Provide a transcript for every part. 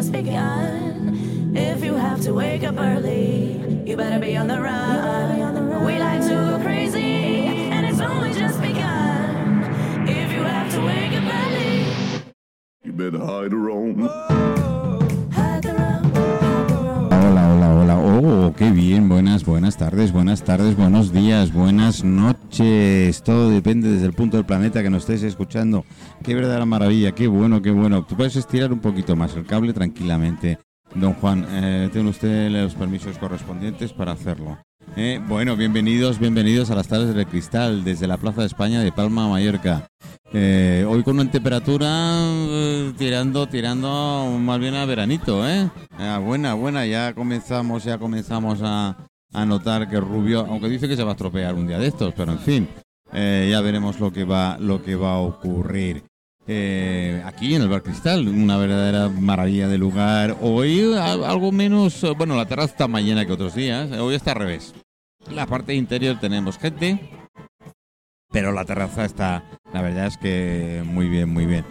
just begun. If you have to wake up early, you better be on the run. We like to go crazy, and it's only just begun. If you have to wake up early, You better hide her own. Bien. Buenas, buenas tardes, buenas tardes, buenos días, buenas noches. Todo depende desde el punto del planeta que nos estéis escuchando. Qué verdadera maravilla, qué bueno, qué bueno. Tú puedes estirar un poquito más el cable tranquilamente. Don Juan, eh, tiene usted los permisos correspondientes para hacerlo. Eh, bueno, bienvenidos, bienvenidos a las tardes del cristal desde la Plaza de España de Palma, Mallorca. Eh, hoy con una temperatura eh, tirando, tirando más bien a veranito, ¿eh? Ah, buena, buena, ya comenzamos, ya comenzamos a, a notar que Rubio, aunque dice que se va a estropear un día de estos, pero en fin, eh, ya veremos lo que va, lo que va a ocurrir. Eh, aquí en el Bar Cristal, una verdadera maravilla de lugar. Hoy algo menos, bueno, la terraza está más llena que otros días. Hoy está al revés. La parte interior tenemos gente, pero la terraza está, la verdad es que muy bien, muy bien.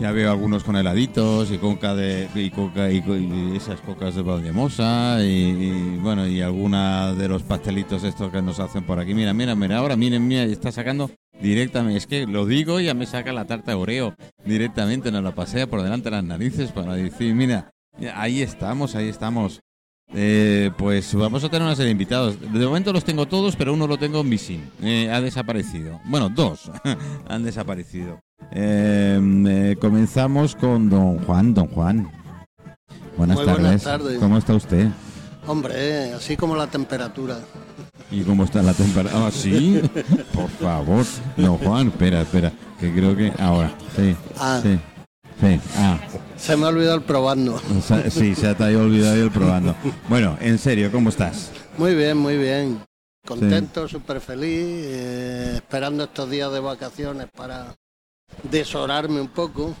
Ya veo algunos con heladitos y coca de y coca y, y esas cocas de Valdemosa y, bueno y alguna de los pastelitos estos que nos hacen por aquí. Mira, mira, mira, ahora miren, mira, está sacando directamente. Es que lo digo y ya me saca la tarta Oreo directamente, nos la pasea por delante de las narices para decir, mira, ahí estamos, ahí estamos. Eh, pues vamos a tener una serie de invitados. De momento los tengo todos, pero uno lo tengo missing. Eh, ha desaparecido. Bueno, dos han desaparecido. Eh, eh, comenzamos con don Juan. Don Juan. Buenas Muy tardes. buenas tardes. ¿Cómo está usted? Hombre, así como la temperatura. ¿Y cómo está la temperatura? Ah, sí. Por favor. Don Juan, espera, espera. Que creo que ahora. Sí. Ah. Sí. Sí. Ah. Se me ha olvidado el probando. Sí, se te ha olvidado ir probando. Bueno, en serio, ¿cómo estás? Muy bien, muy bien. Contento, súper feliz, eh, esperando estos días de vacaciones para deshorarme un poco.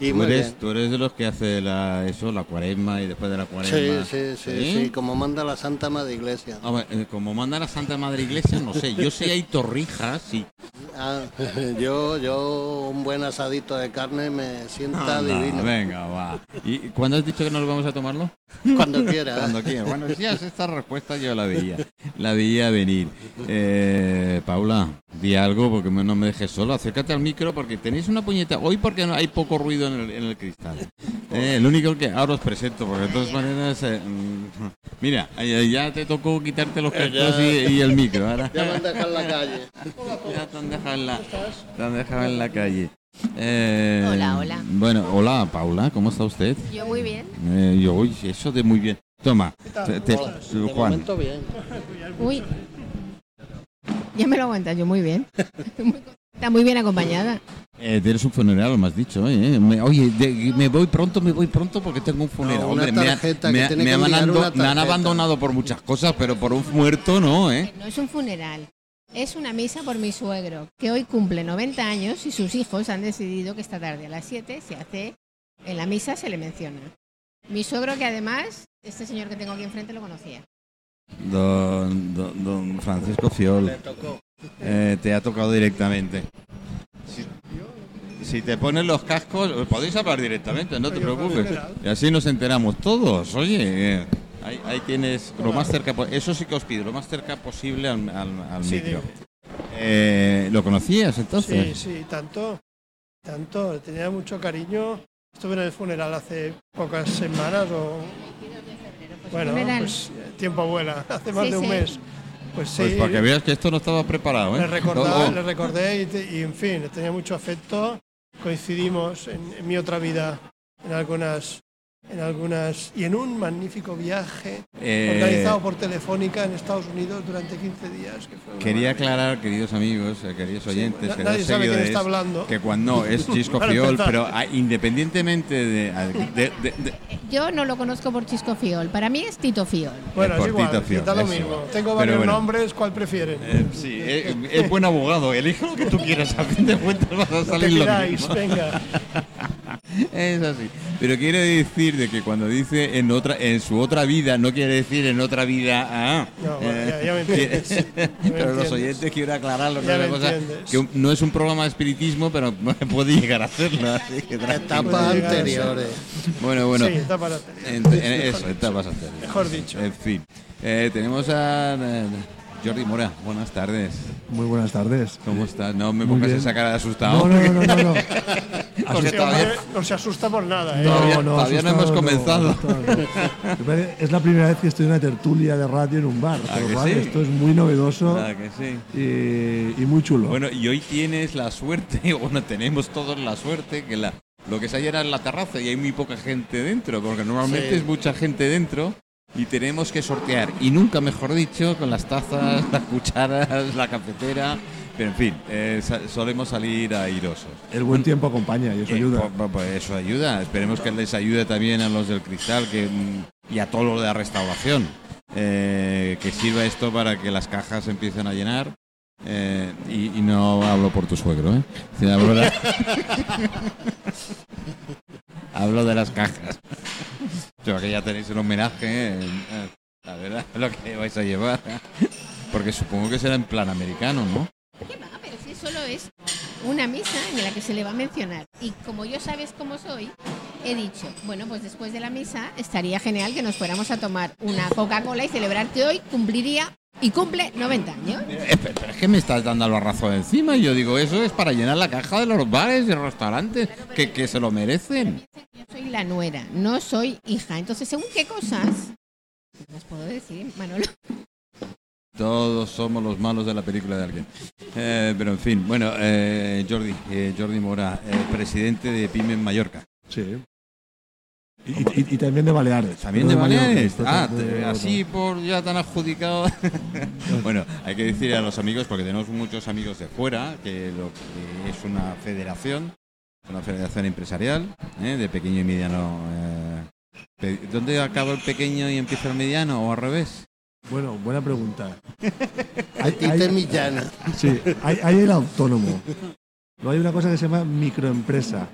Y tú, eres, tú eres de los que hace la, eso, la cuaresma y después de la Sí, cuaresma. sí, sí, sí, como manda la Santa Madre Iglesia. A ver, eh, como manda la Santa Madre Iglesia, no sé. Yo sé hay torrijas, sí. Ah, yo, yo, un buen asadito de carne me sienta divino. venga, va. ¿Y cuándo has dicho que no lo vamos a tomarlo? Cuando quiera. Cuando quieras. Bueno, ya esta respuesta yo la veía. La veía venir. Eh, Paula, di algo porque no me dejes solo. Acércate al micro porque tenéis una puñeta. Hoy porque no hay poco ruido en el, en el cristal. Eh, el único que ahora os presento, porque de todas maneras... eh, mm, mira, ya te tocó quitarte los cascos y, y el micro. Ahora Ya me han dejado en la calle. ya te han dejado en la, te han dejado en la calle. Eh, Hola, hola. Bueno, hola Paula, ¿cómo está usted? Yo muy bien. Eh, yo, uy, eso de muy bien. Toma, te- te- Hola, de Juan. bien. Uy. Ya me lo aguantas, yo muy bien. Muy contenta, muy bien acompañada. Eh, tienes un funeral, me has dicho, ¿eh? Me- oye, de- me voy pronto, me voy pronto porque tengo un funeral. No, Hombre, me, han- me ha- me ando- me abandonado por muchas cosas, pero por un muerto no, ¿eh? No es un funeral. Es una misa por mi suegro, que hoy cumple 90 años y sus hijos han decidido que esta tarde a las 7 se hace, en la misa se le menciona. Mi suegro que además, este señor que tengo aquí enfrente lo conocía. Don, don, don Francisco Fiol, Le tocó. Eh, te ha tocado directamente. Si, si te pones los cascos, podéis hablar directamente, no te preocupes. Y así nos enteramos todos. Oye, eh, ahí, ahí tienes lo más cerca, eso sí que os pido, lo más cerca posible al, al- al Sí, micro. dime. Eh, ¿Lo conocías Sí, entonces? sí, tanto, tanto, le tenía mucho cariño. Estuve en el funeral hace pocas semanas o... Bueno, pues eh, tiempo vuela, hace más Sí, de un sí. mes. Pues sí, Pues para que veas que esto no estaba preparado, ¿eh? le, recordé, Oh, oh. le recordé y, te- y, en fin, tenía mucho afecto. Coincidimos en, en mi otra vida en algunas, en algunas y en un magnífico viaje Eh, organizado por Telefónica en Estados Unidos durante 15 días. Que fue Quería maravilla. aclarar, queridos amigos, eh, queridos Sí, oyentes, na- queridos nadie sabe quién está hablando. que cuando es Chisco Fiol, pero ah, independientemente de, de- de- de- Yo no lo conozco por Chisco Fiol, para mí es Tito Fiol. Bueno, es igual, Fiol, da lo mismo. Tengo Pero varios bueno. nombres, ¿cuál prefieren? Eh, sí, eh, es buen abogado. Elige lo que tú quieras. A fin de cuentas vas a Lo que salir lo queráis, mismo. venga. Es así. Pero quiere decir de que cuando dice en otra, en su otra vida, no quiere decir en otra vida. Ah, No, bueno, ya- ya me entiendes. Ya me pero los entiendes. oyentes quiero aclararlo. Me Una cosa que no es un programa de espiritismo, pero puede llegar a serlo. así que. Etapas Puede llegar a ser. anteriores. Bueno, bueno. Sí. En- en eso, etapas anteriores. Mejor dicho. En fin. Eh, tenemos a eh, Jordi Mora. Buenas tardes. Muy buenas tardes. ¿Cómo estás? No me pongas esa cara de asustado. No, no, no, no, no. no. Porque todavía- hombre no se asusta por nada, ¿eh? Todavía- todavía no hemos comenzado. no. Es la primera vez que estoy en una tertulia de radio en un bar, ¿Ah, por que lo cual sí? esto es muy novedoso que sí. y, y muy chulo. Bueno, y hoy tienes la suerte, bueno, tenemos todos la suerte, que la, lo que se llena es la terraza y hay muy poca gente dentro, porque normalmente Sí. es mucha gente dentro y tenemos que sortear, y nunca mejor dicho, con las tazas, las cucharas, la cafetera, pero en fin, eh, solemos salir airosos. El buen tiempo acompaña y eso Eh, ayuda. pues eso ayuda. Esperemos que les ayude también a los del cristal que, y a todos los de la restauración. Eh, que sirva esto para que las cajas empiecen a llenar. Eh, y, y no hablo por tu suegro, ¿eh? Sí, hablo, de, hablo de las cajas. Yo que ya tenéis el homenaje, eh, a ver lo que vais a llevar. Porque supongo que será en plan americano, ¿no? ¿Qué va? Pero si solo es una misa en la que se le va a mencionar. Y como yo sabes cómo soy, he dicho, bueno, pues después de la misa estaría genial que nos fuéramos a tomar una Coca-Cola y celebrar que hoy cumpliría y cumple 90 años. Eh, Pero, es que me estás dando el barrazo de encima y yo digo, eso es para llenar la caja de los bares y restaurantes que, que se lo merecen. Yo soy la nuera, no soy hija. Entonces, según qué cosas, las puedo decir, Manolo. Todos somos los malos de la película de alguien. Eh, pero en fin, bueno, eh, Jordi, eh, Jordi Mora, eh, presidente de PYME en Mallorca. Sí. Y, y- y también de Baleares. También de Baleares. Ah, de- así por ya tan adjudicado. bueno, hay que decir a los amigos, porque tenemos muchos amigos de fuera, que lo que es una federación, una federación empresarial, ¿eh? de pequeño y mediano. eh, ¿Dónde acaba el pequeño y empieza el mediano o al revés? Bueno, buena pregunta. Hay, hay- Millana. sí, hay, hay el autónomo. Luego hay una cosa que se llama microempresa,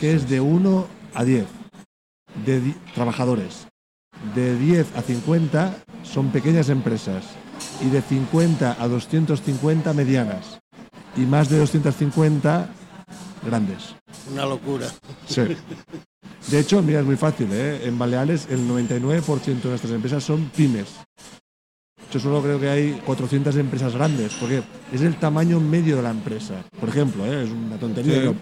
que es de 1 a 10 de trabajadores. De 10 a 50 son pequeñas empresas y de 50 a 250 medianas y más de 250 grandes. Una locura. Sí. De hecho, mira, es muy fácil, ¿eh? En Baleares el 99% de nuestras empresas son pymes. Yo solo creo que hay 400 empresas grandes, porque es el tamaño medio de la empresa. Por ejemplo, ¿eh? es una tontería. Sí.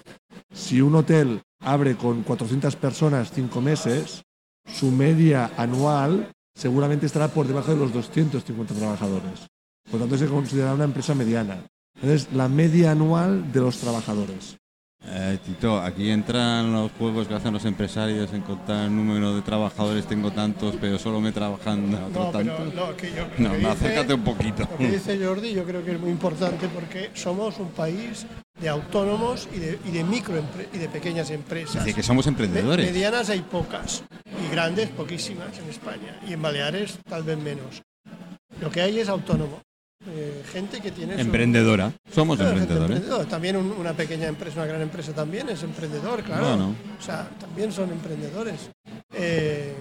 si un hotel abre con 400 personas cinco meses, su media anual seguramente estará por debajo de los 250 trabajadores. Por tanto, se considera una empresa mediana. Entonces, la media anual de los trabajadores. Eh, Tito, aquí entran los juegos que hacen los empresarios en contar el número de trabajadores, tengo tantos, pero solo me trabajan otros No, pero tantos. no, que yo, No, que no, dice- acércate un poquito. Lo que dice Jordi yo creo que es muy importante porque somos un país de autónomos y de, y de micro y de pequeñas empresas. Que somos Me- emprendedores. medianas hay pocas y grandes poquísimas en España y en Baleares tal vez menos. Lo que hay es autónomo. Eh, gente que tiene su- Emprendedora. Somos Claro, emprendedores. También un- una pequeña empresa, una gran empresa también es emprendedor, claro. Bueno. O sea, también son emprendedores. Eh,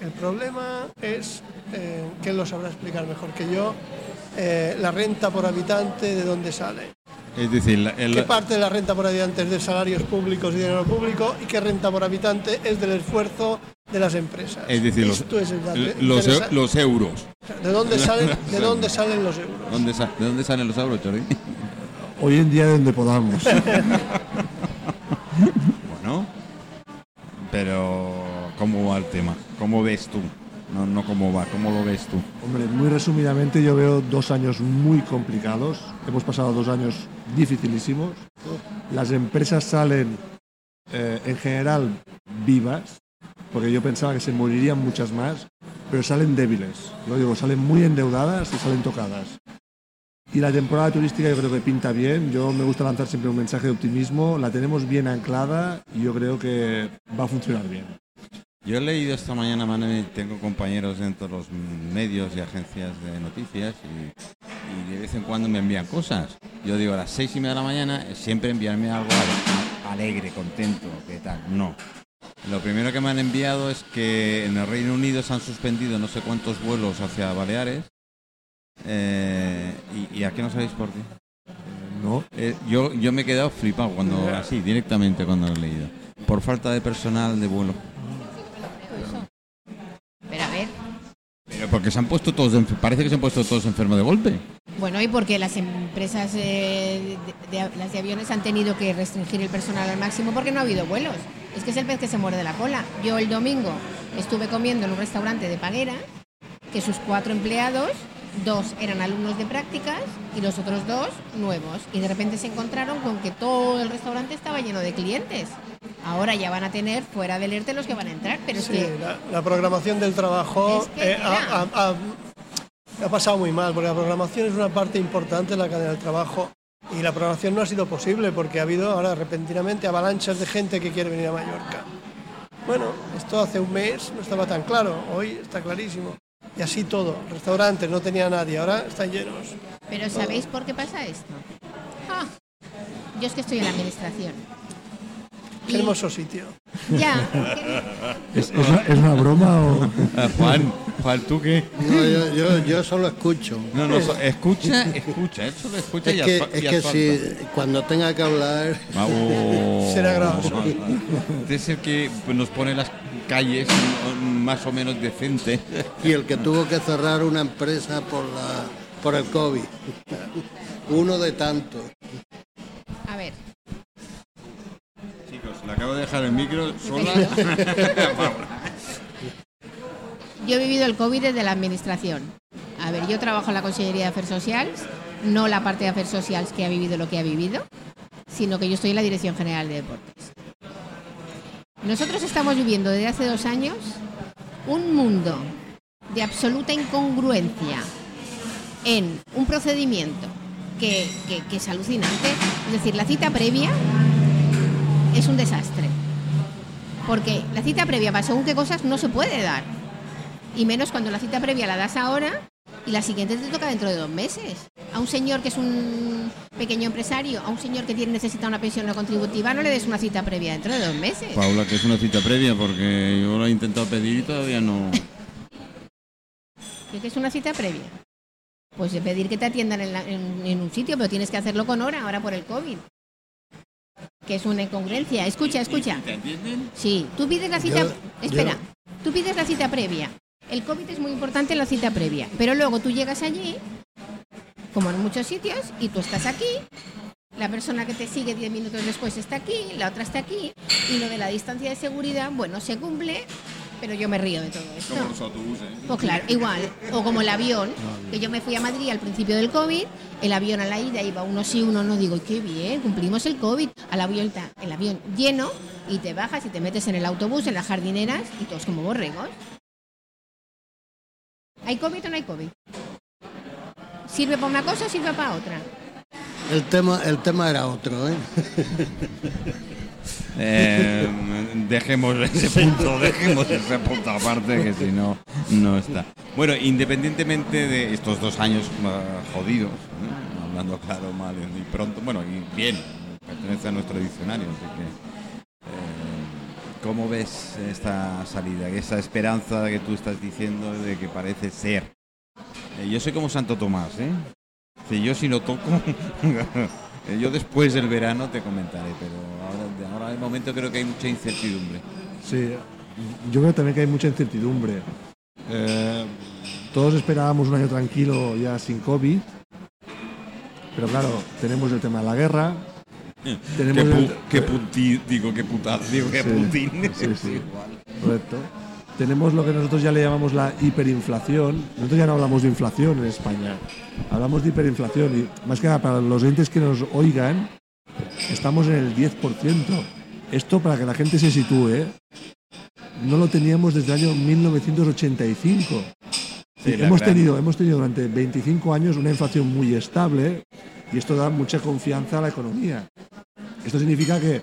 el problema es, eh, que lo sabrá explicar mejor que yo, eh, la renta por habitante, ¿de dónde sale? Es decir, el- ¿Qué parte de la renta por habitante es de salarios públicos y dinero público? ¿Y qué renta por habitante es del esfuerzo de las empresas? es decir, los, Esto es el dato los, interesa- los euros. ¿De dónde salen, de dónde salen los euros? ¿Dónde sa- ¿De dónde salen los euros, Jordi? Hoy en día de donde podamos. Bueno, pero ¿cómo va el tema? ¿Cómo ves tú? No, no cómo va, ¿cómo lo ves tú? Hombre, muy resumidamente yo veo dos años muy complicados. Hemos pasado dos años dificilísimos. Las empresas salen eh, en general vivas, porque yo pensaba que se morirían muchas más, pero salen débiles. Lo digo, salen muy endeudadas y salen tocadas. Y la temporada turística yo creo que pinta bien. Yo me gusta lanzar siempre un mensaje de optimismo. La tenemos bien anclada y yo creo que va a funcionar bien. Yo he leído esta mañana, Manu, y tengo compañeros dentro de los medios y agencias de noticias y, de vez en cuando me envían cosas. Yo digo, a las seis y media de la mañana, siempre enviarme algo alegre, contento, ¿qué tal? No. Lo primero que me han enviado es que en el Reino Unido se han suspendido no sé cuántos vuelos hacia Baleares. Eh, y, y aquí no sabéis por qué. No, Eh, yo, yo me he quedado flipado cuando, así, directamente cuando lo he leído. Por falta de personal de vuelo. Pero a ver, Pero porque se han puesto todos, parece que se han puesto todos enfermos de golpe. Bueno, y porque las empresas eh, de, de- las de aviones han tenido que restringir el personal al máximo porque no ha habido vuelos. Es que es el pez que se muerde la cola. Yo el domingo estuve comiendo en un restaurante de Paguera que sus cuatro empleados, dos eran alumnos de prácticas y los otros dos nuevos. Y de repente se encontraron con que todo el restaurante estaba lleno de clientes. Ahora ya van a tener fuera del ERTE los que van a entrar, pero es Sí, que la, la programación del trabajo Es que, eh, ha, ha- ha- pasado muy mal, porque la programación es una parte importante de la cadena del trabajo y la programación no ha sido posible porque ha habido ahora repentinamente avalanchas de gente que quiere venir a Mallorca. Bueno, esto hace un mes no estaba tan claro, hoy está clarísimo. Y así todo, restaurantes no tenía nadie, ahora están llenos. Pero ¿sabéis por qué pasa esto? Ah, yo es que estoy en la administración. Qué Y- hermoso sitio. Ya, ¿es, es una, es una broma o...? Ah, Juan, Juan, ¿tú qué? No, yo, yo, yo solo escucho. No, no, so- escucha, escucha, eso lo escucha y Es que, asfa- es y que si cuando tenga que hablar, Vamos. Será gravoso. Este es el que nos pone las calles más o menos decentes. y el que tuvo que cerrar una empresa por la por el COVID. Uno de tantos. a ver, acabo de dejar el micro sola. yo he vivido el COVID desde la administración. A ver, yo trabajo en la Consellería de Afers Sociales, no la parte de Afers Sociales que ha vivido lo que ha vivido, sino que yo estoy en la Dirección General de Deportes. Nosotros estamos viviendo desde hace dos años un mundo de absoluta incongruencia en un procedimiento que es alucinante. Es decir, la cita previa es un desastre. Porque la cita previa para según qué cosas no se puede dar. Y menos cuando la cita previa la das ahora y la siguiente te toca dentro de dos meses. A un señor que es un pequeño empresario, a un señor que tiene, necesita una pensión no contributiva, no le des una cita previa dentro de dos meses. Paula, que es una cita previa porque yo lo he intentado pedir y todavía no. ¿Qué es una cita previa? Pues de pedir que te atiendan en, la- en- en un sitio, pero tienes que hacerlo con hora, ahora por el COVID. Que es una incongruencia. Escucha, escucha. ¿Te entienden? Sí, tú pides la cita. Yo- espera, yo- tú pides la cita previa. El COVID es muy importante en la cita previa, pero luego tú llegas allí, como en muchos sitios, y tú estás aquí. La persona que te sigue 10 minutos después está aquí, la otra está aquí, y lo de la distancia de seguridad, bueno, se cumple, pero yo me río de todo esto. Como los autobuses. Pues claro, igual. O como el avión, que yo me fui a Madrid al principio del COVID, el avión a la ida iba uno sí, uno no. Digo, qué bien, cumplimos el COVID. Al avión está el avión lleno y te bajas y te metes en el autobús, en las jardineras y todos como borregos. ¿Hay COVID o no hay COVID? ¿Sirve para una cosa o sirve para otra? El tema, el tema era otro, ¿eh? Eh, dejemos ese punto, dejemos ese punto aparte que si no, no está. Bueno, independientemente de estos dos años ah, jodidos, ¿no? hablando claro, mal y pronto, bueno, y bien, pertenece a nuestro diccionario, así que. eh, ¿Cómo ves esta salida, esa esperanza que tú estás diciendo de que parece ser? Eh, yo soy como Santo Tomás, ¿eh? Si yo si lo toco, yo después del verano te comentaré, pero ahora, de ahora de momento creo que hay mucha incertidumbre. Sí, yo creo también que hay mucha incertidumbre. Eh, todos esperábamos un año tranquilo ya sin COVID, pero claro, tenemos el tema de la guerra, tenemos Que, el- pu- que puti- digo que puta, digo que Sí, Putin. sí, es sí. igual. Correcto. Tenemos lo que nosotros ya le llamamos la hiperinflación. Nosotros ya no hablamos de inflación en España, hablamos de hiperinflación y más que nada para los oyentes que nos oigan, estamos en el 10%. Esto para que la gente se sitúe, no lo teníamos desde el año 1985. Sí, hemos, gran- tenido, hemos tenido durante 25 años una inflación muy estable y esto da mucha confianza a la economía. Esto significa que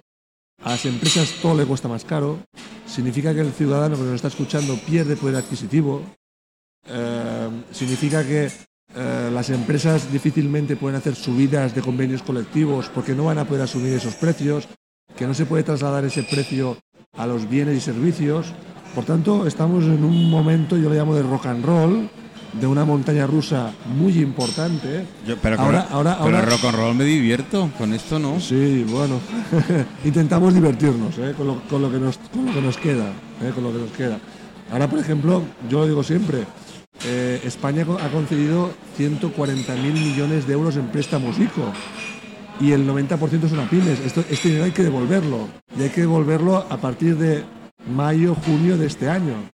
a las empresas todo le cuesta más caro, significa que el ciudadano que nos está escuchando pierde poder adquisitivo, eh, significa que eh, las empresas difícilmente pueden hacer subidas de convenios colectivos porque no van a poder asumir esos precios, que no se puede trasladar ese precio a los bienes y servicios. Por tanto, estamos en un momento, yo le llamo de rock and roll, de una montaña rusa muy importante. Yo- pero con, ahora, ahora, ahora, rock and roll me divierto, con esto no. Sí, bueno, intentamos divertirnos ¿eh? con, lo, con lo que nos, con lo que nos queda, ¿eh? con lo que nos queda. Ahora, por ejemplo, yo lo digo siempre, eh, España ha concedido 140.000 millones de euros en préstamos ICO y el 90% son a. Esto, este dinero hay que devolverlo y hay que devolverlo a partir de mayo, junio de este año.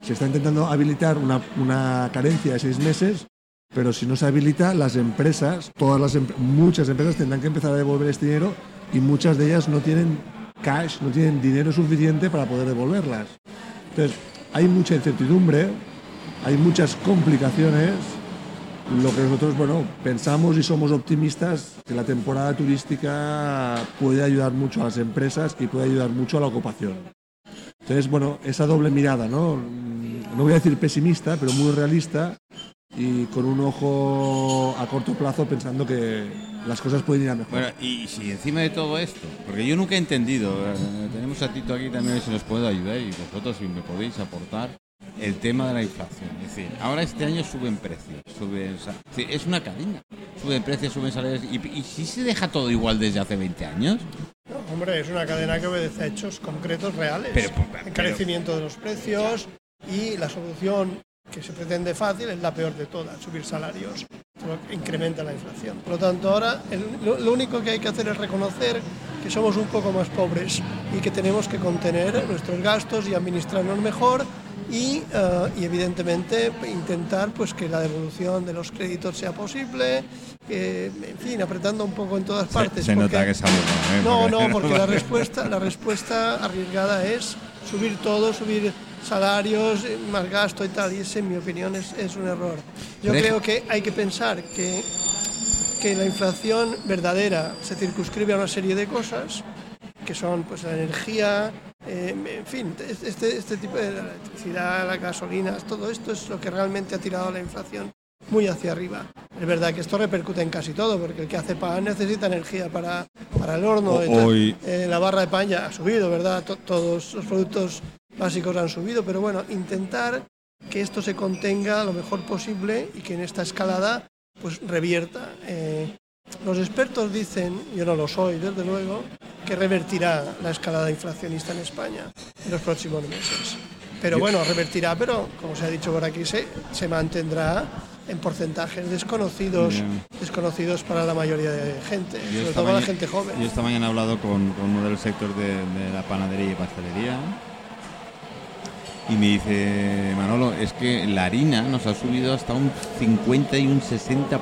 Se está intentando habilitar una, una carencia de seis meses pero si no se habilita, las empresas, todas las em- muchas empresas tendrán que empezar a devolver este dinero y muchas de ellas no tienen cash, no tienen dinero suficiente para poder devolverlas. Entonces, hay mucha incertidumbre, hay muchas complicaciones. Lo que nosotros, bueno, pensamos y somos optimistas que la temporada turística puede ayudar mucho a las empresas y puede ayudar mucho a la ocupación. Entonces, bueno, esa doble mirada, ¿no? No voy a decir pesimista, pero muy realista y con un ojo a corto plazo pensando que las cosas pueden ir a mejor. Y si encima de todo esto, porque yo nunca he entendido, eh, tenemos a Tito aquí también si nos puede ayudar y vosotros si me podéis aportar el tema de la inflación. Es decir, ahora este año suben precios, suben, es decir, es una cadena, suben precios, suben salarios y, y si se deja todo igual desde hace 20 años, No, hombre, es una cadena que obedece a hechos concretos reales. Pero, pero- Encarecimiento de los precios y la solución que se pretende fácil es la peor de todas, subir salarios, incrementa la inflación. Por lo tanto, ahora el- lo, lo único que hay que hacer es reconocer que somos un poco más pobres y que tenemos que contener nuestros gastos y administrarnos mejor y, eh, y, evidentemente intentar pues que la devolución de los créditos sea posible, que, en fin, apretando un poco en todas partes. se nota porque- que es algo. ¿eh? no, no, porque la respuesta, la respuesta arriesgada es subir todo, subir salarios, eh, más gasto y tal, y ese, en mi opinión, es, es un error. Yo Pero es- creo que hay que pensar que, que la inflación verdadera se circunscribe a una serie de cosas, que son pues la energía, eh, en fin, este, este tipo de la electricidad, las gasolinas, todo esto es lo que realmente ha tirado la inflación muy hacia arriba. Es verdad que esto repercute en casi todo, porque el que hace pan necesita energía para, para el horno. O- Entonces, hoy- eh, la barra de pan ya ha subido, ¿verdad? To- todos los productos básicos han subido, pero bueno, intentar que esto se contenga lo mejor posible y que en esta escalada pues revierta. Eh, los expertos dicen, yo no lo soy desde luego, que revertirá la escalada inflacionista en España en los próximos meses. Pero bueno, revertirá, pero como se ha dicho por aquí, se, se mantendrá en porcentajes desconocidos, desconocidos para la mayoría de gente, Yo sobre todo la gente joven. Yo esta mañana he hablado con, con uno del sector de, de la panadería y pastelería y me dice, Manolo, es que la harina nos ha subido hasta un 50 y un 60%.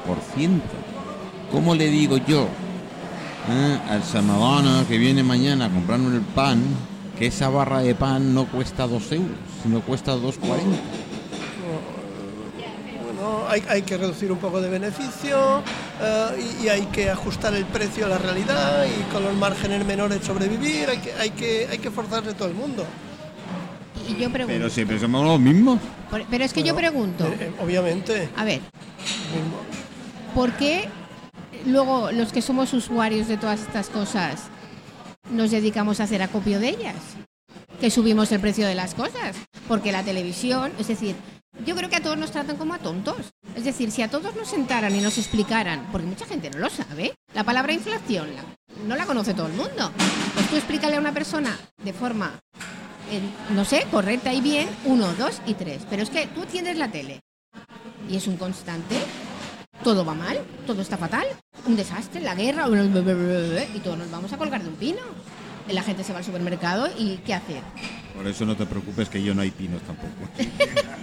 ¿Cómo le digo yo eh, al ciudadano que viene mañana a comprarnos el pan que esa barra de pan no cuesta 2 euros, sino cuesta 2,40? Bueno, hay, hay que reducir un poco de beneficio eh, y, y hay que ajustar el precio a la realidad y con los márgenes menores sobrevivir. Hay que, hay que, hay que forzarse todo el mundo. Y yo pregunto, Pero siempre somos los mismos. por- pero es que yo pregunto, Eh, obviamente. a ver. ¿por qué luego los que somos usuarios de todas estas cosas nos dedicamos a hacer acopio de ellas? Que subimos el precio de las cosas. Porque la televisión, es decir, yo creo que a todos nos tratan como a tontos. Es decir, si a todos nos sentaran y nos explicaran, porque mucha gente no lo sabe, la palabra inflación la- no la conoce todo el mundo. Pues tú explícale a una persona de forma, no sé, correcta y bien, uno, dos y tres. Pero es que tú tienes la tele y es un constante todo va mal, todo está fatal, un desastre, la guerra, y todos nos vamos a colgar de un pino. La gente se va al supermercado y ¿qué hace? Por eso no te preocupes que yo no hay pinos tampoco.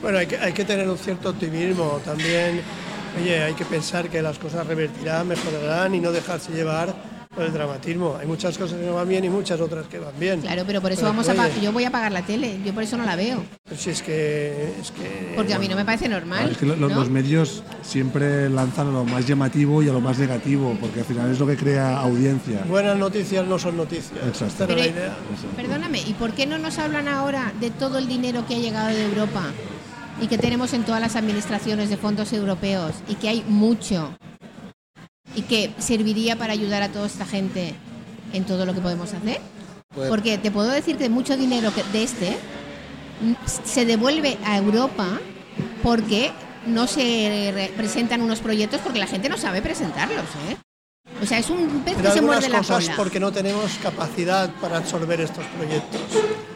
Bueno, hay que, hay que tener un cierto optimismo también. Oye, hay que pensar que las cosas revertirán, mejorarán y no dejarse llevar por el dramatismo. Hay muchas cosas que no van bien y muchas otras que van bien. Claro, pero por eso Pero, vamos a oye, yo voy a pagar la tele, yo por eso no la veo, pues si es que, es que porque a mí no me parece Claro, normal. es que lo- lo- ¿no? los medios siempre lanzan a lo más llamativo y a lo más negativo, porque al final es lo que crea audiencia. buenas noticias no son noticias. Exacto. Esta era Pero- la idea. Perdóname, ¿y por qué no nos hablan ahora de todo el dinero que ha llegado de Europa y que tenemos en todas las administraciones de fondos europeos y que hay mucho y que serviría para ayudar a toda esta gente en todo lo que podemos hacer? Pues- Porque te puedo decir que mucho dinero que- de este se devuelve a Europa porque no se re- presentan unos proyectos porque la gente no sabe presentarlos, ¿eh? O sea, es un pez que se muerde la cosas cola. porque no tenemos capacidad para absorber estos proyectos.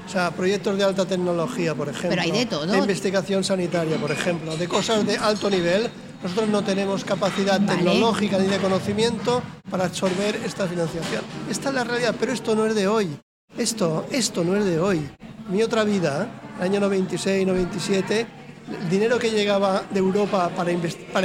O sea, proyectos de alta tecnología, por ejemplo. Pero hay de todo. De investigación sanitaria, por ejemplo. De cosas de alto nivel. Nosotros no tenemos capacidad Vale. tecnológica ni de conocimiento para absorber esta financiación. Esta es la realidad, pero esto no es de hoy. Esto, esto no es de hoy. Mi otra vida, año 96, 97, el dinero que llegaba de Europa para,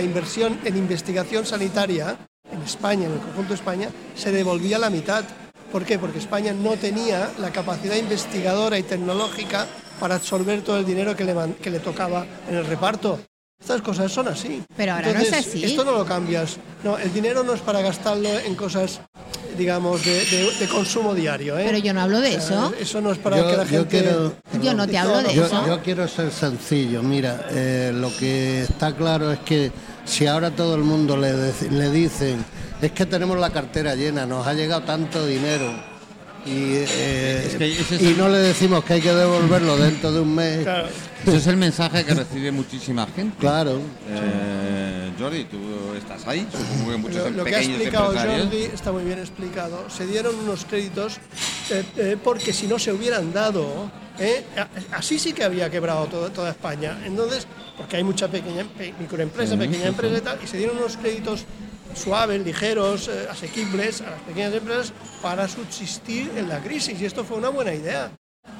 inversión en investigación sanitaria en España, en el conjunto de España, se devolvía la mitad. ¿Por qué? Porque España no tenía la capacidad investigadora y tecnológica para absorber todo el dinero que le, man- que le tocaba en el reparto. Estas cosas son así. Pero ahora no es así. Esto no lo cambias. No, el dinero no es para gastarlo en cosas, digamos, de, de- de consumo diario. ¿eh? Pero yo no hablo de O sea, eso. Eso no es para Yo- que la yo gente... quiero- Yo no te hablo de Yo, eso. yo quiero ser sencillo. Mira, eh, lo que está claro es que si ahora todo el mundo le, le dicen, es que tenemos la cartera llena, nos ha llegado tanto dinero. Y, eh, Es que ese es y no le decimos que hay que devolverlo dentro de un mes. Claro. Ese es el mensaje que recibe muchísima gente. Claro. Eh, Jordi, tú estás ahí, supongo que muchos Lo, lo que ha explicado. Jordi está muy bien explicado. Se dieron unos créditos eh, eh, porque si no se hubieran dado, eh, así sí que había quebrado todo- toda España. Entonces, porque hay mucha pequeña pe- microempresa, pequeña empresa y tal, y se dieron unos créditos suaves, ligeros, eh, asequibles a las pequeñas empresas para subsistir en la crisis. Y esto fue una buena idea.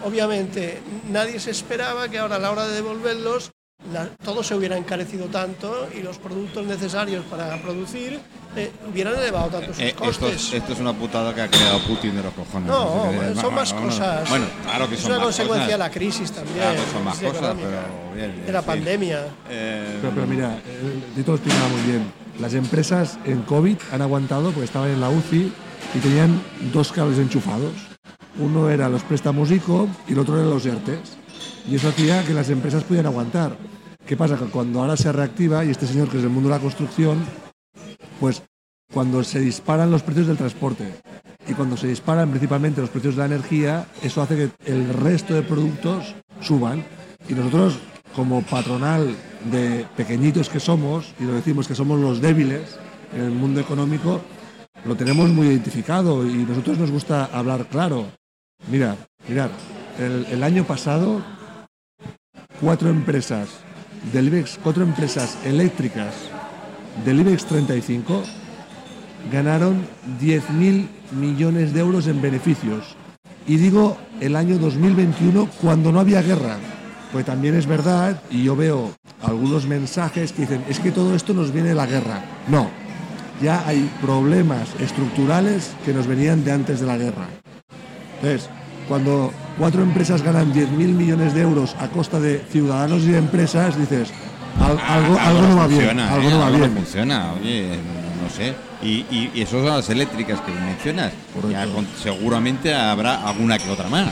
Obviamente, nadie se esperaba que ahora a la hora de devolverlos la- todo se hubiera encarecido tanto y los productos necesarios para producir eh, hubieran elevado tanto sus Eh, esto, costes. es, esto es una putada que ha creado Putin de los cojones. no, sé qué- son más cosas. Bueno, claro que es son una más consecuencia cosas. de la crisis también. Claro, son más cosas, pero bien, de la sí. pandemia. Eh, Pero, pero mira, eh, Tito lo explicaba muy bien. Las empresas en COVID han aguantado porque estaban en la UCI y tenían dos cables enchufados. Uno era los préstamos ICO y el otro era los ERTES. Y eso hacía que las empresas pudieran aguantar. ¿Qué pasa? Que cuando ahora se reactiva, y este señor que es del mundo de la construcción, pues cuando se disparan los precios del transporte y cuando se disparan principalmente los precios de la energía, eso hace que el resto de productos suban. Y nosotros, como patronal de pequeñitos que somos, y lo decimos que somos los débiles en el mundo económico, lo tenemos muy identificado y nosotros nos gusta hablar claro. Mira, mirad, el, año pasado cuatro empresas del IBEX, cuatro empresas eléctricas del IBEX 35 ganaron 10.000 millones de euros en beneficios. Y digo el año 2021 cuando no había guerra. Pues también es verdad, y yo veo algunos mensajes que dicen, es que todo esto nos viene de la guerra. No, ya hay problemas estructurales que nos venían de antes de la guerra. Entonces, cuando cuatro empresas ganan 10.000 millones de euros a costa de ciudadanos y de empresas, dices, al- algo, algo no va bien, algo ¿eh? no va Algo bien. funciona, oye, no sé. Y, y, y eso son las eléctricas que mencionas. Correcto. Ya con- seguramente habrá alguna que otra más.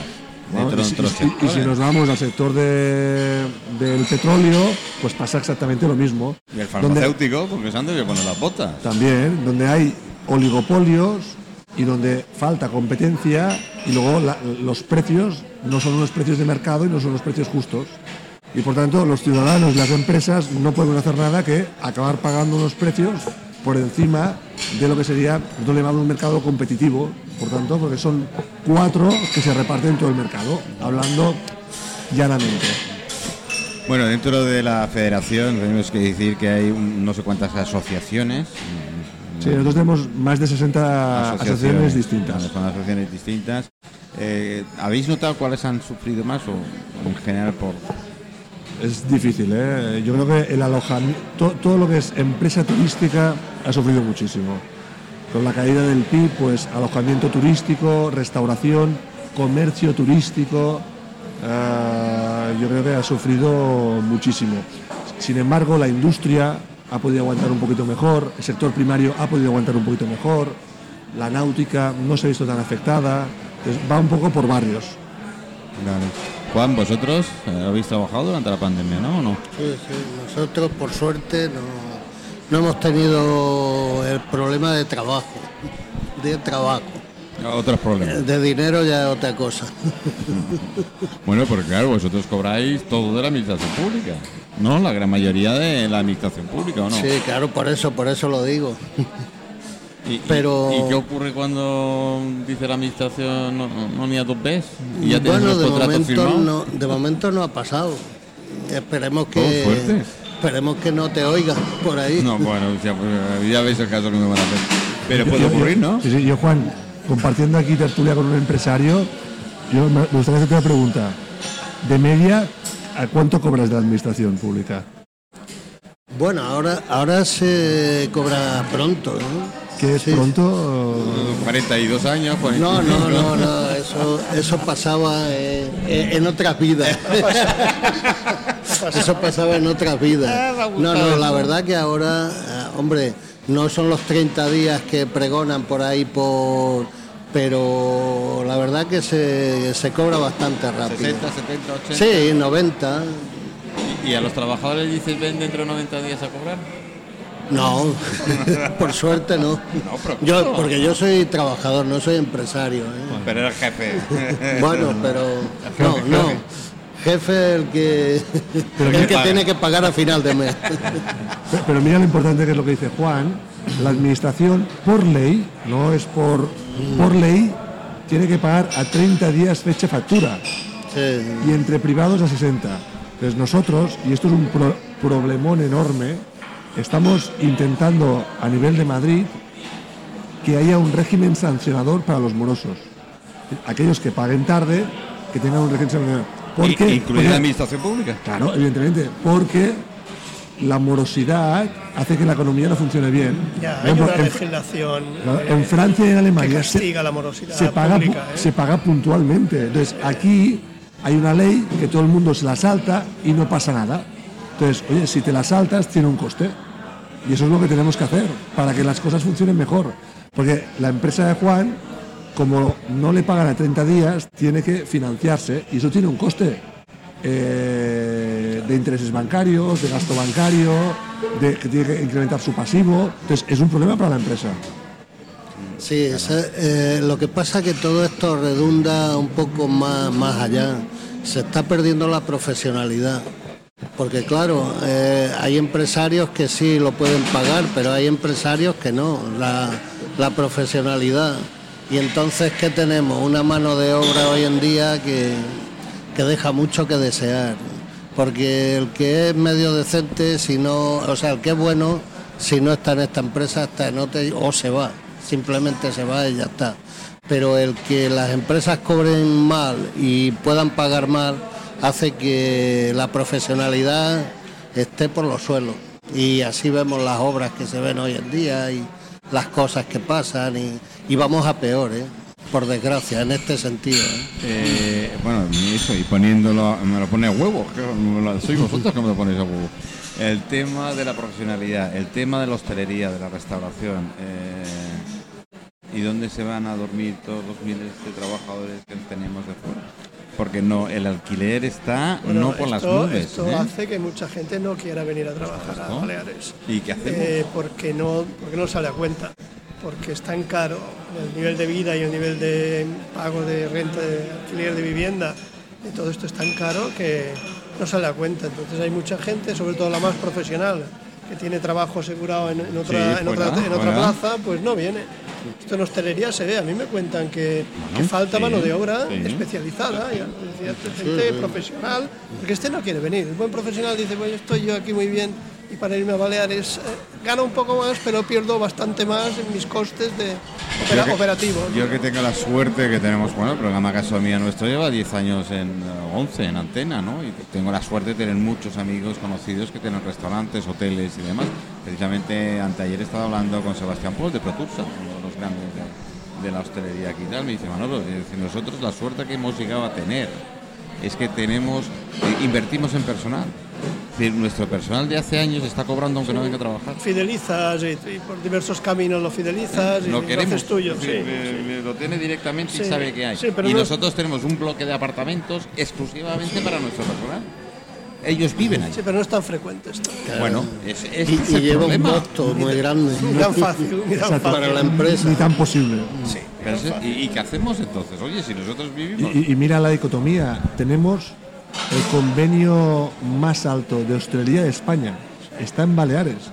¿No? Y si- otros y- y, si sectores. nos vamos al sector de- del petróleo, pues pasa exactamente lo mismo. Y el Donde- farmacéutico, porque se han de poner las botas. también, donde hay oligopolios y donde falta competencia y luego la- los precios no son unos precios de mercado y no son los precios justos. Y por tanto, los ciudadanos y las empresas no pueden hacer nada que acabar pagando unos precios por encima de lo que sería, le llamamos un mercado competitivo, por tanto, porque son cuatro que se reparten todo el mercado, hablando llanamente. Bueno, dentro de la federación tenemos que decir que hay un- no sé cuántas asociaciones. Sí, nosotros tenemos más de 60 asociaciones distintas. Son asociaciones distintas. Eh, ¿Habéis notado cuáles han sufrido más o en general por Es difícil, ¿eh? Yo creo que el alojamiento, todo lo que es empresa turística ha sufrido muchísimo. Con la caída del PIB, pues alojamiento turístico, restauración, comercio turístico, eh, yo creo que ha sufrido muchísimo. Sin embargo, la industria ha podido aguantar un poquito mejor, el sector primario ha podido aguantar un poquito mejor, la náutica no se ha visto tan afectada, entonces va un poco por barrios. Juan, vosotros eh, habéis trabajado durante la pandemia, ¿no? ¿O no? Sí, sí, nosotros por suerte no, no hemos tenido el problema de trabajo, de trabajo. Otros problemas. De dinero ya es otra cosa. Bueno, porque claro, vosotros cobráis todo de la administración pública, ¿no? La gran mayoría de la administración pública, ¿o no? Sí, claro, por eso, por eso lo digo. Y, pero- ¿Y, qué ocurre cuando dice la administración no, no, ni a dos veces? Y ya tienes bueno, de momento, no, de momento no ha pasado. Esperemos que Oh, fuerte. Esperemos que no te oiga por ahí. No, bueno, ya, ya veis el caso que me van a hacer. Pero puede ocurrir, ¿no? Sí, sí, yo Juan, compartiendo aquí tertulia con un empresario, yo me gustaría hacerte una pregunta. De media, ¿a cuánto cobras de la administración pública? Bueno, ahora ahora se cobra pronto, ¿no? ¿Qué es Sí. pronto? 42 años, 40. No, no, no, no, eso, eso pasaba en, en otras vidas. Eso pasaba en otras vidas. No, no, la verdad que ahora, eh, hombre, no son los 30 días que pregonan por ahí por pero la verdad que se, se cobra bastante rápido. 60, 70, 80. Sí, 90. ¿Y a los trabajadores dices ven dentro de 90 días a cobrar? No, por suerte no. pero Yo, porque yo soy trabajador, no soy empresario. ¿eh? Pero el jefe. Bueno, pero no, no. Jefe el que Pero el ¿quién que paga? tiene que pagar a final de mes. Pe- Pero mira lo importante que es lo que dice Juan. La administración, por ley, no es por, por ley, tiene que pagar a 30 días fecha factura Sí. y entre privados a 60. Entonces nosotros, y esto es un pro- problemón enorme, estamos intentando a nivel de Madrid que haya un régimen sancionador para los morosos. Aquellos que paguen tarde, que tengan un régimen sancionador. ¿Por qué? Incluida Porque- la administración pública. Claro, evidentemente, porque la morosidad hace que la economía no funcione bien. Ya, hay ejemplo, una en, legislación eh, en Francia y en que Alemania se, castiga la morosidad se paga, pública. ¿eh? se paga puntualmente. Entonces, aquí hay una ley que todo el mundo se la salta y no pasa nada. Entonces, oye, si te la saltas, tiene un coste. Y eso es lo que tenemos que hacer para que las cosas funcionen mejor. Porque la empresa de Juan, como no le pagan a 30 días, tiene que financiarse y eso tiene un coste. eh, de intereses bancarios, de gasto bancario, de que tiene que incrementar su pasivo. Entonces, es un problema para la empresa. Sí, eh, lo que pasa que todo esto redunda un poco más, más allá. Se está perdiendo la profesionalidad. Porque claro, eh, hay empresarios que sí lo pueden pagar, pero hay empresarios que no, la profesionalidad. Y entonces, ¿qué tenemos? Una mano de obra hoy en día que, que deja mucho que desear. Porque el que es medio decente, si no, o sea, el que es bueno, si no está en esta empresa, está en otra o se va. Simplemente se va y ya está. Pero el que las empresas cobren mal y puedan pagar mal hace que la profesionalidad esté por los suelos. Y así vemos las obras que se ven hoy en día y las cosas que pasan y, vamos a peor, ¿eh? por desgracia, en este sentido. ¿eh? Eh, bueno, eso, y poniéndolo, me lo pone a huevo, sois vosotros que me lo ponéis a huevo. El tema de la profesionalidad, el tema de la hostelería, de la restauración, ¿y dónde se van a dormir todos los miles de trabajadores que tenemos de fuera? Porque no, el alquiler está Bueno, no por las esto, nubes. esto ¿eh? hace que mucha gente no quiera venir a trabajar a. Baleares. ¿Y qué hacemos? Eh, porque, no, porque no sale a cuenta. Porque es tan caro el nivel de vida y el nivel de pago de renta, de alquiler de vivienda, y todo esto es tan caro que no sale a cuenta. Entonces hay mucha gente, sobre todo la más profesional, que tiene trabajo asegurado en, en otra, Sí, en otra, en otra plaza, pues no viene. Esto en hostelería se ve, a mí me cuentan que, que falta sí, mano de obra sí. especializada, y decía, gente profesional, porque este no quiere venir. El buen profesional dice, bueno, estoy yo aquí muy bien y para irme a Baleares eh, gano un poco más, pero pierdo bastante más en mis costes de opera- Yo que- operativos. Yo que tengo la suerte que tenemos, bueno, el programa Gastronomía Nuestro lleva 10 años en eh, 11 en antena, ¿no? Y tengo la suerte de tener muchos amigos conocidos que tienen restaurantes, hoteles y demás. Precisamente anteayer estaba hablando con Sebastián Paul de Protursa, grandes de, de la hostelería aquí y tal. Me dice, Manolo, decir, nosotros la suerte que hemos llegado a tener es que tenemos, eh, invertimos en personal. Es decir, nuestro personal de hace años está cobrando aunque no venga a trabajar. Fidelizas y, y por diversos caminos lo fidelizas y lo lo queremos haces tuyo. Sí, eh, eh, lo tiene directamente y sabe que hay y no- nosotros tenemos un bloque de apartamentos exclusivamente para nuestro personal ellos viven allí. Sí, pero no es tan frecuente esto. Bueno, es, es, Y, es y el lleva un problema. costo muy grande Ni tan fácil, ni tan fácil. para la empresa. Ni tan posible. Sí, Pero es- ¿y, y qué hacemos entonces? Oye, si nosotros vivimos... Y, y mira la dicotomía. Tenemos el convenio más alto de hostelería de España. Está en Baleares.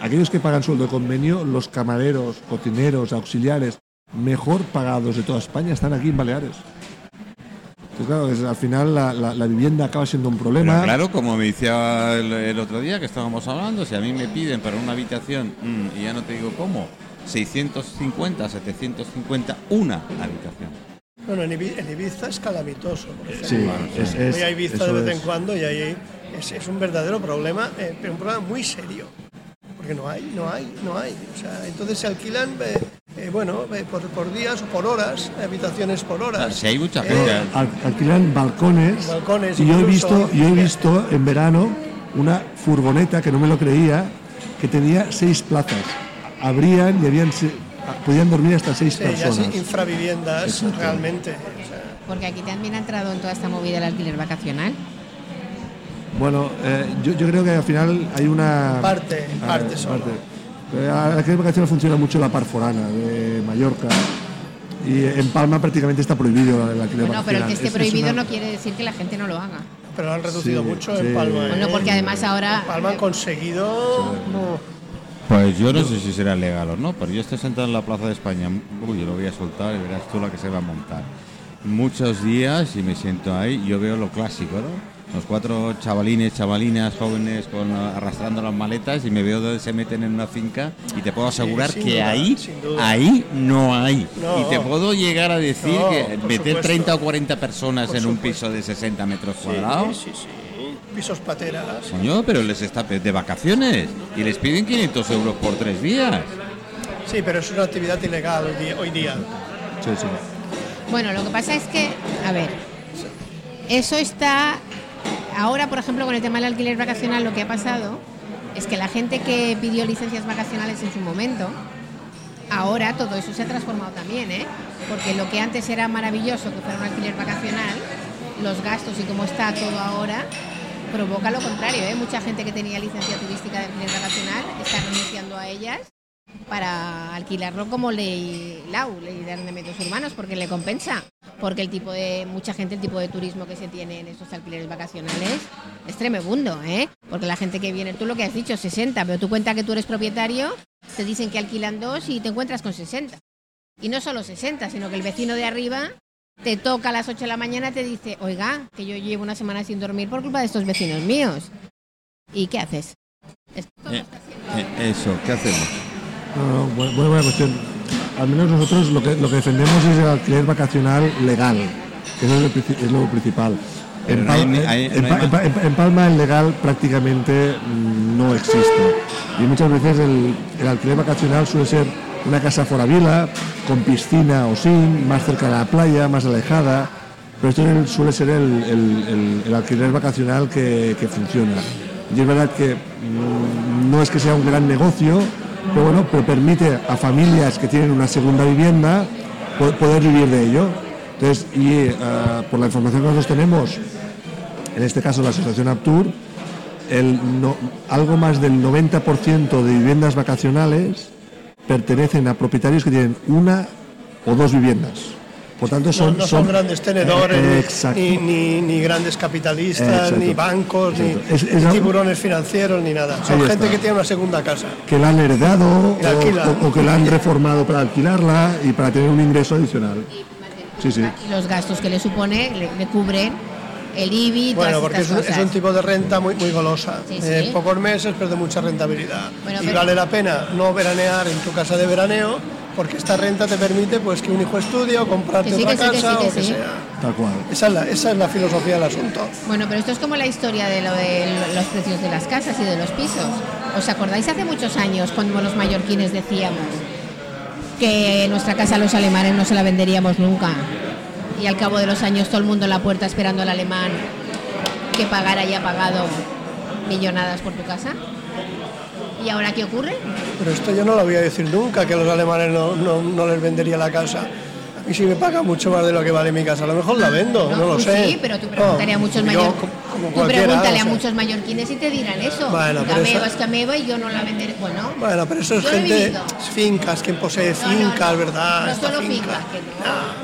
Aquellos que pagan sueldo de convenio, los camareros, cocineros, auxiliares, mejor pagados de toda España, están aquí en Baleares. Claro, es- al final la, la- la vivienda acaba siendo un Pero problema. claro, como me decía el, el otro día que estábamos hablando, si a mí me piden para una habitación, mm, y ya no te digo cómo, 650, 750, una habitación. Bueno, en Ibi- en Ibiza es calamitoso. por ejemplo. Sí, es, es- Voy a Ibiza de vez es. en cuando y ahí es, es un verdadero problema, eh, pero un problema muy serio. Porque no hay, no hay, no hay. O sea, entonces se alquilan, eh, eh, bueno, eh, por, por días o por horas, habitaciones por horas. Si hay mucha gente... Al- alquilan balcones, Balcones, y yo he visto yo he visto en verano una furgoneta que no me lo creía que tenía seis plazas abrían y habían se- podían dormir hasta seis Sí, ya sí, personas infraviviendas Exacto. realmente. o sea, Porque aquí también ha entrado en toda esta movida el alquiler vacacional. Bueno eh, yo, yo creo que al final hay una Parte, Ah, parte solo. Pero a la que vacaciones funciona mucho la par forana de Mallorca y en Palma prácticamente está prohibido el alquiler Bueno, pero el que esté Es- es prohibido una- no quiere decir que la gente no lo haga. Pero lo han reducido Sí, mucho sí. en Palma. Bueno, ¿eh? porque además ahora- En Palma han conseguido. no, Pues yo no sé si será legal o no, pero yo estoy sentado en la Plaza de España, uy, yo lo voy a soltar y verás tú la que se va a montar. Muchos días y me siento ahí, yo veo lo clásico, ¿no? Los cuatro chavalines, chavalinas, jóvenes con, arrastrando las maletas y me veo donde se meten en una finca y te puedo asegurar que duda, ahí, ahí no hay. No. y te puedo llegar a decir No, que meter supuesto. 30 o 40 personas Por en un piso de 60 metros sí, cuadrados. sí, sí. Pisos pateras. Coño, pero les está de vacaciones y les piden 500 euros por tres días. Sí, pero es una actividad ilegal hoy día. Hoy día. Sí, sí. Bueno, lo que pasa es que, a ver, eso está. Ahora, por ejemplo, con el tema del alquiler vacacional, lo que ha pasado es que la gente que pidió licencias vacacionales en su momento, ahora todo eso se ha transformado también, ¿eh? Porque lo que antes era maravilloso que fuera un alquiler vacacional, los gastos y cómo está todo ahora, provoca lo contrario, ¿eh? Mucha gente que tenía licencia turística de alquiler vacacional está renunciando a ellas para alquilarlo como ley LAU, ley de arrendamientos urbanos, porque le compensa. Porque el tipo de, mucha gente, el tipo de turismo que se tiene en estos alquileres vacacionales es tremebundo, ¿eh? Porque la gente que viene, tú lo que has dicho, 60, pero tú cuenta que tú eres propietario, te dicen que alquilan dos y te encuentras con 60. Y no solo 60, sino que el vecino de arriba te toca a las 8 de la mañana, te dice, oiga, que yo llevo una semana sin dormir por culpa de estos vecinos míos. ¿Y qué haces? Esto Eh, está eh, eso, ¿qué hacemos? No, no, bu- buena, buena cuestión. Al menos nosotros lo que, lo que defendemos es el alquiler vacacional legal, que eso es lo, es lo principal. En, no hay Pal- ni- en- hay- en no Pa- hay en Pa- en- en Palma el legal prácticamente mm, no existe. Y muchas veces el, el alquiler vacacional suele ser una casa fuera vila, con piscina o sin, más cerca de la playa, más alejada. Pero esto es el- suele ser el, el- el- el alquiler vacacional que, que funciona. Y es verdad que mm, no es que sea un gran negocio, pero bueno, pero permite a familias que tienen una segunda vivienda po- poder vivir de ello. Entonces, y eh, por la información que nosotros tenemos, en este caso la Asociación Aptur, algo más del 90% de viviendas vacacionales pertenecen a propietarios que tienen una o dos viviendas. Por tanto, No, son, no son grandes tenedores, Eh, ni, ni, ni grandes capitalistas, Exacto. ni bancos, ni, Exacto. Es- es ni algo- tiburones financieros, ni nada. Son gente está. que tiene una segunda casa. que la han heredado o, o- o que la han reformado para alquilarla y para tener un ingreso adicional. Sí, sí. y los gastos que le supone le, le cubren el IBI Bueno, porque es un, es cosas. un tipo de renta muy, muy golosa. Sí, Eh, pocos meses, pero de mucha rentabilidad. Bueno, y pero- vale la pena no veranear en tu casa de veraneo, porque esta renta te permite pues que un hijo estudie o comprarte Que sí, otra que sí, que casa sí, que o que sea. Tal cual. Esa es, la, esa es la filosofía del asunto. Bueno, pero esto es como la historia de lo de lo- los precios de las casas y de los pisos. ¿Os acordáis hace muchos años cuando los mallorquines decíamos que nuestra casa a los alemanes no se la venderíamos nunca? Y al cabo de los años todo el mundo en la puerta esperando al alemán que pagara y ha pagado millonadas por tu casa. ¿Y ahora qué ocurre? Pero esto yo no lo voy a decir nunca, que los alemanes no, no- no les vendería la casa. Mí sí me paga mucho más de lo que vale mi casa. A lo mejor la vendo, no, lo tú sé. Sí, pero tú pregúntale a muchos mallorquines. Tú pregúntale o a muchos mallorquines y te dirán eso. Bueno, es y yo no la venderé. Bueno, Bueno, pero eso es gente, fincas, quien posee fincas, no. ¿verdad? No solo finca. fincas, que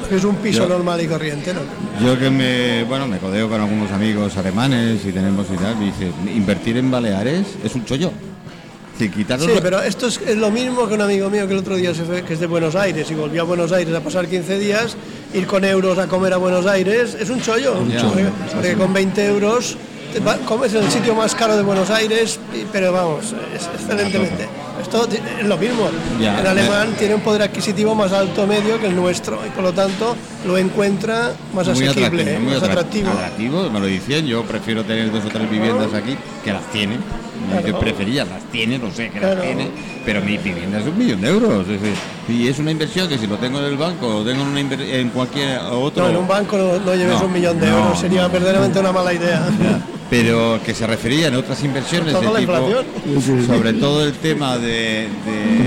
no. No, es un piso Yo- normal y corriente, ¿no? Yo que me, bueno, me codeo con algunos amigos alemanes y tenemos y tal, me dice, invertir en Baleares es un chollo. Si quitar Sí, pero esto es, es lo mismo que un amigo mío que el otro día se fue, que es de Buenos Aires y volvió a Buenos Aires a pasar 15 días, ir con euros a comer a Buenos Aires es un chollo. Porque, porque con 20 euros comes en el sitio más caro de Buenos Aires, pero vamos, es excelentemente. Esto es lo mismo. Ya, el alemán tiene un poder adquisitivo más alto medio que el nuestro y por lo tanto lo encuentra más muy asequible, atractivo, ¿eh? muy más atra- atractivo. atractivo, me lo decían, yo prefiero tener dos o tres viviendas aquí, que las tiene. Claro. Yo prefería, las tiene, no sé, que Claro. las tiene, pero mi vivienda es un millón de euros. y es una inversión que si lo tengo en el banco o tengo en, una en cualquier otro... No, en un banco no, no lleves No, un millón de euros, sería verdaderamente una mala idea. Ya, pero que se refería en otras inversiones de tipo, sobre todo el tema de,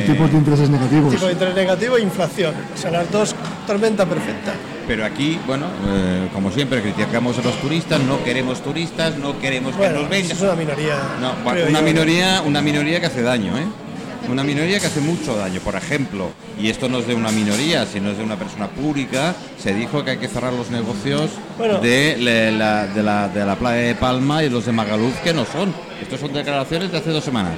tipos de intereses negativos. tipo de interés negativo e inflación. O sea, las dos, tormenta perfecta. pero aquí bueno eh, como siempre criticamos a los turistas no queremos turistas no queremos que nos vengan es una minoría. No, una yo. minoría una minoría que hace daño eh una minoría que hace mucho daño por ejemplo y esto no es de una minoría sino es de una persona pública se dijo que hay que cerrar los negocios Bueno. de, la, de, la, de la playa de Palma y los de Magaluf que no son estos son declaraciones de hace dos semanas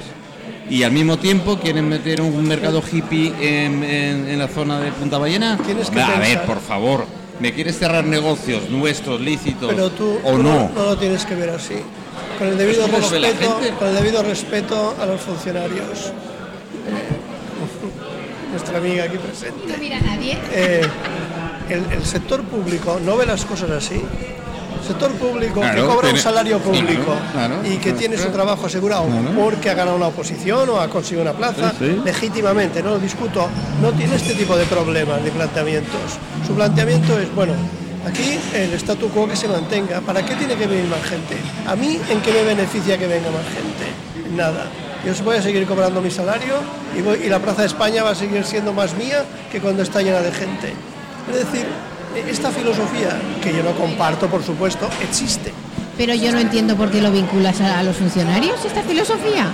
y al mismo tiempo quieren meter un mercado hippie en, en- en la zona de Punta Ballena. Tienes que a ver, por favor, ¿me quieres cerrar negocios nuestros lícitos Pero tú, o tú no? no lo tienes que ver así. Con el debido respeto, con el debido respeto a los funcionarios. Eh, Nuestra amiga aquí presente. no mira a nadie. Eh, el, el sector público no ve las cosas así. El sector público Claro, que cobra tiene- un salario público claro, claro, y que tiene su trabajo asegurado Claro. porque ha ganado una oposición o ha conseguido una plaza Sí, sí. legítimamente, no lo discuto, no tiene este tipo de problemas ni planteamientos. Su planteamiento es, bueno, aquí el statu quo que se mantenga, ¿para qué tiene que venir más gente? ¿A mí en qué me beneficia que venga más gente? En Nada. Yo voy a seguir cobrando mi salario y, voy- y la Plaza de España va a seguir siendo más mía que cuando está llena de gente. Es decir, esta filosofía, que yo no comparto, por supuesto, existe. Pero yo no entiendo por qué lo vinculas a, los funcionarios, esta filosofía.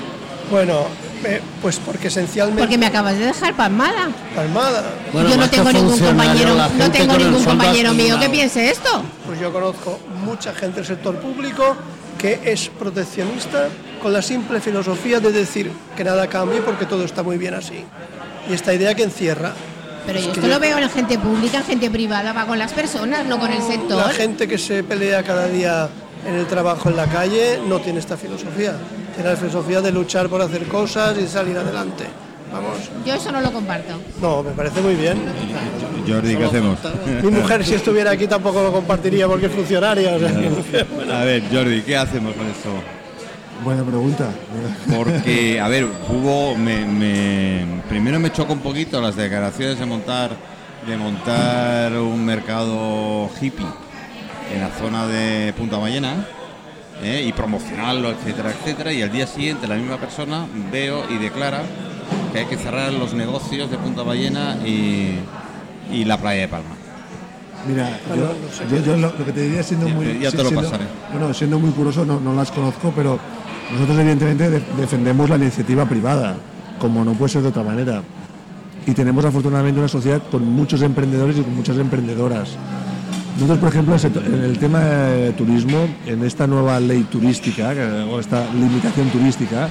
Bueno, eh, pues porque esencialmente... Porque me acabas de dejar palmada. Palmada. Bueno, yo no tengo ningún compañero, no tengo ningún compañero mío que piense esto. Pues yo conozco mucha gente del sector público que es proteccionista con la simple filosofía de decir que nada cambie porque todo está muy bien así. Y esta idea que encierra. Pero Es yo que esto lo veo en gente pública, en gente privada, va con las personas, no con el sector. La gente que se pelea cada día en el trabajo en la calle no tiene esta filosofía. Tiene la filosofía de luchar por hacer cosas y salir adelante. Vamos, Yo eso no lo comparto. no, me parece muy bien. Jordi, ¿qué hacemos? Mi mujer si estuviera aquí tampoco lo compartiría porque es funcionaria. o sea que- A ver, Jordi, ¿qué hacemos con esto? Buena pregunta. Porque, a ver, hubo. Me, me- primero me choca un poquito las declaraciones de montar, de montar un mercado hippie en la zona de Punta Ballena ¿eh? y promocionarlo, etcétera, etcétera. Y al día siguiente la misma persona veo y declara que hay que cerrar los negocios de Punta Ballena y, y la playa de Palma. Mira, yo, no yo- yo lo, lo que te diría siendo muy... ya te lo siendo- pasaré. Bueno, siendo muy curioso, no, no las conozco, pero nosotros evidentemente de- defendemos la iniciativa privada, como no puede ser de otra manera. Y tenemos afortunadamente una sociedad con muchos emprendedores y con muchas emprendedoras. Nosotros, por ejemplo, en el tema de turismo, en esta nueva ley turística, o esta limitación turística,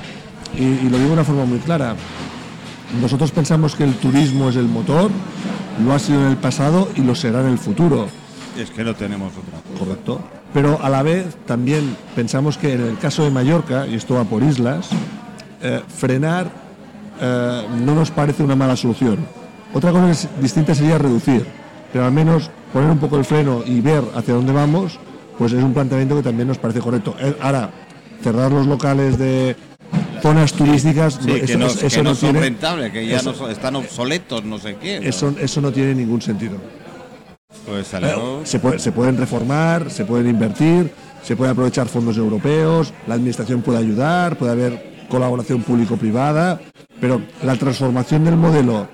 y, y lo digo de una forma muy clara, nosotros pensamos que el turismo es el motor, lo ha sido en el pasado y lo será en el futuro. Es que no tenemos otra. Correcto. Pero a la vez también pensamos que en el caso de Mallorca, y esto va por islas, eh, frenar eh, no nos parece una mala solución. Otra cosa es- distinta sería reducir, pero al menos poner un poco el freno y ver hacia dónde vamos, pues es un planteamiento que también nos parece correcto. Eh, Ahora, cerrar los locales de zonas turísticas, Sí, que eso, no, eso- que no no son tiene, rentables, que ya eso- no son- están obsoletos, no sé qué. eso, eso no tiene ningún sentido. Pues. Se, puede- se pueden reformar, se pueden invertir, se puede aprovechar fondos europeos, la administración puede ayudar, puede haber colaboración público-privada, pero la transformación del modelo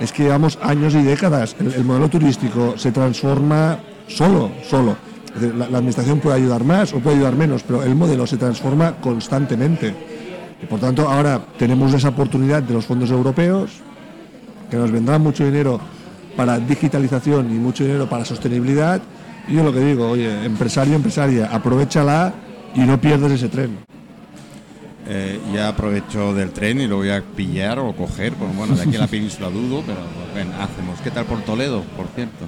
es que llevamos años y décadas. El, el modelo turístico se transforma solo, solo. La, la administración puede ayudar más o puede ayudar menos, pero el modelo se transforma constantemente. Y por tanto, ahora tenemos esa oportunidad de los fondos europeos, que nos vendrá mucho dinero para digitalización y mucho dinero para sostenibilidad. Y yo lo que digo, oye, empresario, empresaria, aprovechala y no pierdas ese tren. Eh, ya aprovecho del tren y lo voy a pillar o coger. Pues, bueno, de aquí a la península dudo, pero bueno, hacemos. ¿Qué tal por Toledo, por cierto?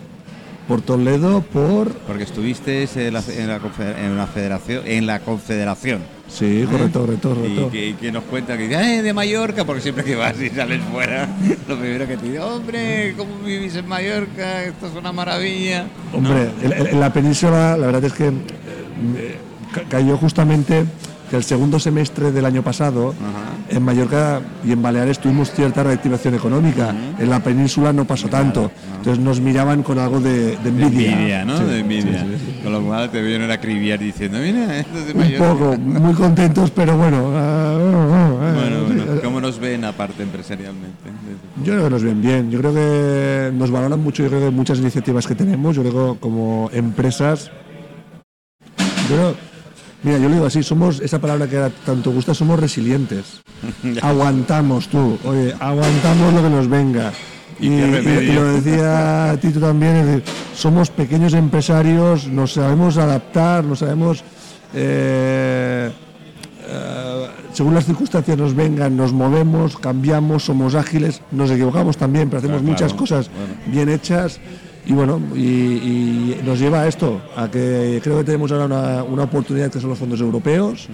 Por Toledo, por... Porque estuviste en la, en la, confe- en la federación, en la confederación. Sí, correcto, correcto, Y correcto. que, que nos cuenta que dice, "Eh, de Mallorca, porque siempre que vas y sales fuera, lo primero que te dice, hombre, ¿cómo vivís en Mallorca? Esto es una maravilla. Hombre, en, en- en la península la verdad es que eh, cayó justamente que el segundo semestre del año pasado en Mallorca y en Baleares tuvimos cierta reactivación económica. En la península no pasó tanto. Entonces nos miraban con algo de, de De envidia. envidia, ¿no? Sí, de envidia. sí, sí, sí. Con lo cual te vienen a acribillar diciendo, mira, esto es de Un Mallorca. poco, muy contentos, pero bueno. ah, ah, ah, Bueno, sí, bueno, ¿cómo nos ven aparte empresarialmente? Yo creo que nos ven bien. Yo creo que nos valoran mucho. Yo creo que muchas iniciativas que tenemos, yo creo que como empresas. Yo creo- mira, yo lo digo así: somos esa palabra que ahora tanto gusta, somos resilientes. aguantamos tú, oye, aguantamos lo que nos venga. ¿Y Y, qué y- remedio? y lo decía Tito también, es decir, somos pequeños empresarios, nos sabemos adaptar, nos sabemos eh, eh, según las circunstancias nos vengan, nos movemos, cambiamos, somos ágiles, nos equivocamos también, pero hacemos Claro, muchas claro. cosas Bueno. bien hechas y bueno, y, y nos lleva a esto, a que creo que tenemos ahora una, una oportunidad que son los fondos europeos,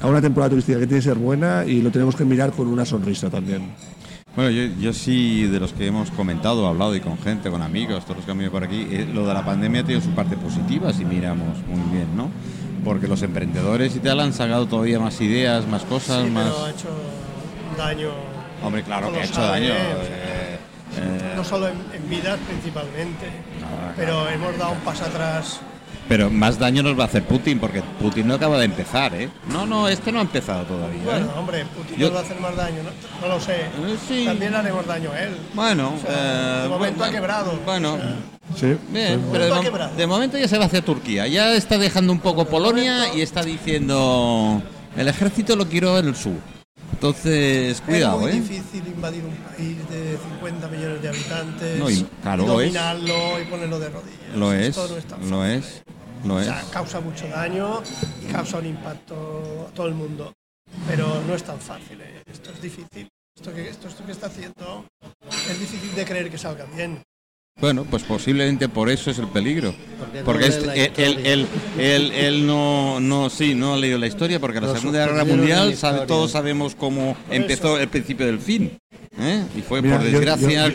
a una temporada turística que tiene que ser buena y lo tenemos que mirar con una sonrisa también. Bueno, yo, yo sí, de los que hemos comentado, hablado y con gente, con amigos, todos los que han venido por aquí, eh, lo de la pandemia tiene su parte positiva, si miramos muy bien, ¿no? Porque los emprendedores y tal han sacado todavía más ideas, más cosas, Sí, más... pero ha hecho daño. Hombre, claro que ha hecho daño. ¿eh? Eh, eh, No solo en, en vidas principalmente, No, pero hemos dado un paso atrás. pero más daño nos va a hacer Putin, porque Putin no acaba de empezar, ¿eh? No, no, este no ha empezado todavía. ¿eh? Bueno, hombre, Putin Yo- nos va a hacer más daño, ¿no? No lo sé. Eh, sí. También le haremos daño a él. Bueno, O sea, eh, de momento ha quebrado. Bueno, Sí, bien, sí. pero de, mo- de momento ya se va hacia Turquía. Ya está dejando un poco Polonia y está diciendo el ejército lo quiero en el sur. Entonces, cuidado, es muy ¿eh? difícil invadir un país de 50 millones de habitantes, No, y- claro, y lo es. dominarlo y ponerlo de rodillas. Lo es, Esto no es tan lo fácil. es, lo O es. sea, causa mucho daño y causa un impacto a todo el mundo. Pero no es tan fácil, ¿eh? esto es difícil. Esto que, esto, esto que está haciendo es difícil de creer que salga bien. Bueno, pues posiblemente por eso es el peligro. Porque este- él, él, historia. él, él- él no, no, sí, no ha leído la historia porque la Segunda Guerra Mundial sabe, todos sabemos cómo empezó el principio del fin. ¿eh? Y fue Mira, por desgracia yo-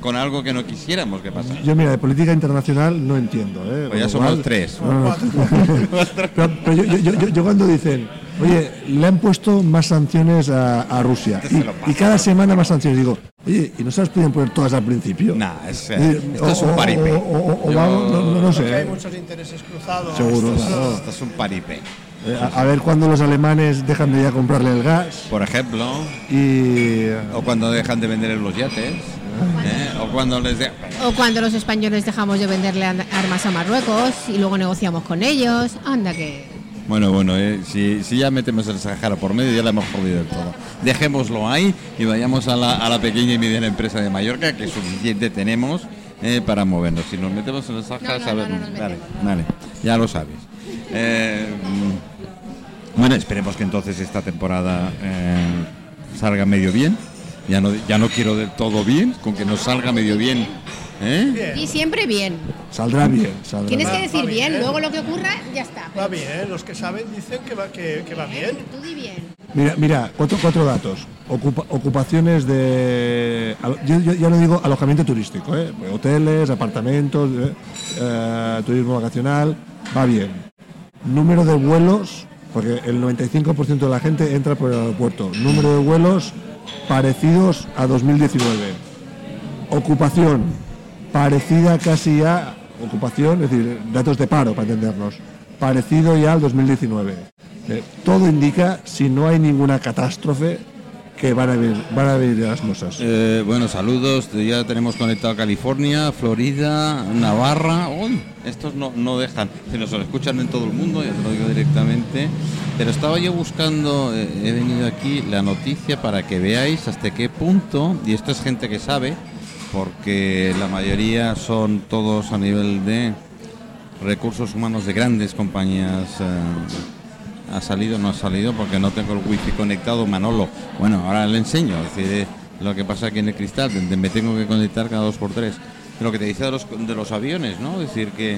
con algo que no quisiéramos que pasara. Yo mira, de política internacional no entiendo. ¿eh? Pues ya somos cual- tres. No, no. pero, pero yo, yo- yo- yo cuando dicen, oye, le han puesto más sanciones a, a Rusia Este y, cada semana más sanciones, digo, oye, ¿y no se las podían poner todas al principio? Nah, es, eh, esto es un o- paripé. o- o- o Yo- vamos, no, no- no sé. Porque hay ¿eh? muchos intereses cruzados. Seguro, Esto es- claro. Esto es un paripé. Eh, a, a ver cuándo los alemanes dejan de ya comprarle el gas Por ejemplo, y... o cuando dejan de vender los yates, ¿eh? o cuando les de... O cuando los españoles dejamos de venderle armas a Marruecos y luego negociamos con ellos. Anda que... Bueno, bueno, eh, si, si ya metemos el Sahara por medio, ya la hemos jodido del todo. Dejémoslo ahí y vayamos a la, a la pequeña y mediana empresa de Mallorca, que suficiente tenemos eh, para movernos. Si nos metemos en el Sahara, No, vale, vale, ya lo sabes. Eh, bueno, esperemos que entonces esta temporada eh, salga medio bien. Ya no, ya no quiero del todo bien, con que nos salga medio bien. ¿Eh? Y siempre bien. Saldrá bien, saldrá Tienes que decir bien, bien. luego lo que ocurra ya está. va bien, los que saben dicen que va, que, que va bien. Tú di bien. Mira, mira cuatro, cuatro datos. Ocupa- ocupaciones de. Yo, yo- ya lo digo, alojamiento turístico, ¿eh? hoteles, apartamentos, eh, eh, turismo vacacional, va bien. Número de vuelos, porque el 95% de la gente entra por el aeropuerto. Número de vuelos parecidos a 2019. Ocupación, parecida casi a. Ocupación, es decir, datos de paro, para entendernos. Parecido ya al 2019. Eh, todo indica, si no hay ninguna catástrofe, que van a ver, van a ver las cosas. Eh, bueno, saludos. Ya tenemos conectado California, Florida, Navarra. Uy, estos no, no dejan. Se nos escuchan en todo el mundo, ya te lo digo directamente. Pero estaba yo buscando, eh, he venido aquí la noticia para que veáis hasta qué punto, y esto es gente que sabe, porque la mayoría son todos a nivel de recursos humanos de grandes compañías. eh, ha salido, no ha salido porque no tengo el wifi conectado, Manolo. Bueno, ahora le enseño, es decir, eh, lo que pasa aquí en el cristal, me tengo que conectar cada dos por tres. Lo que te dice de los, de los aviones, ¿no? Es decir, que,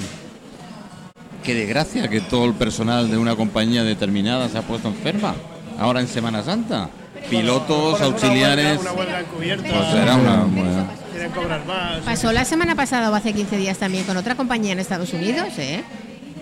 que de gracia que todo el personal de una compañía determinada se ha puesto enferma, ahora en Semana Santa. Pilotos, auxiliares. huelga- Una huelga encubierta. Pues será una. bueno, Quieren cobrar más. Pasó la semana pasada o hace 15 días también con otra compañía en Estados Unidos, ¿eh?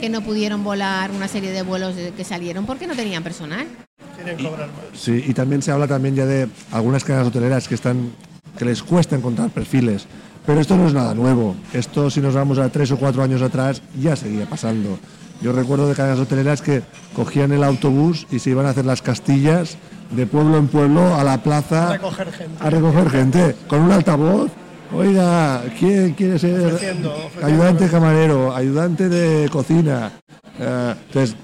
que no pudieron volar una serie de vuelos que salieron porque no tenían personal. Quieren cobrar más. Sí, y también se habla también ya de algunas cadenas hoteleras que están que les cuesta encontrar perfiles. Pero esto no es nada nuevo. Esto, si nos vamos a tres o cuatro años atrás, ya seguía pasando. Yo recuerdo de cadenas hoteleras que cogían el autobús y se iban a hacer las castillas de pueblo en pueblo a la plaza A recoger gente. a recoger gente con un altavoz. Oiga, ¿quién quiere ser Ofreciendo, ofreciendo. ayudante camarero, ayudante de cocina? Eh, entonces,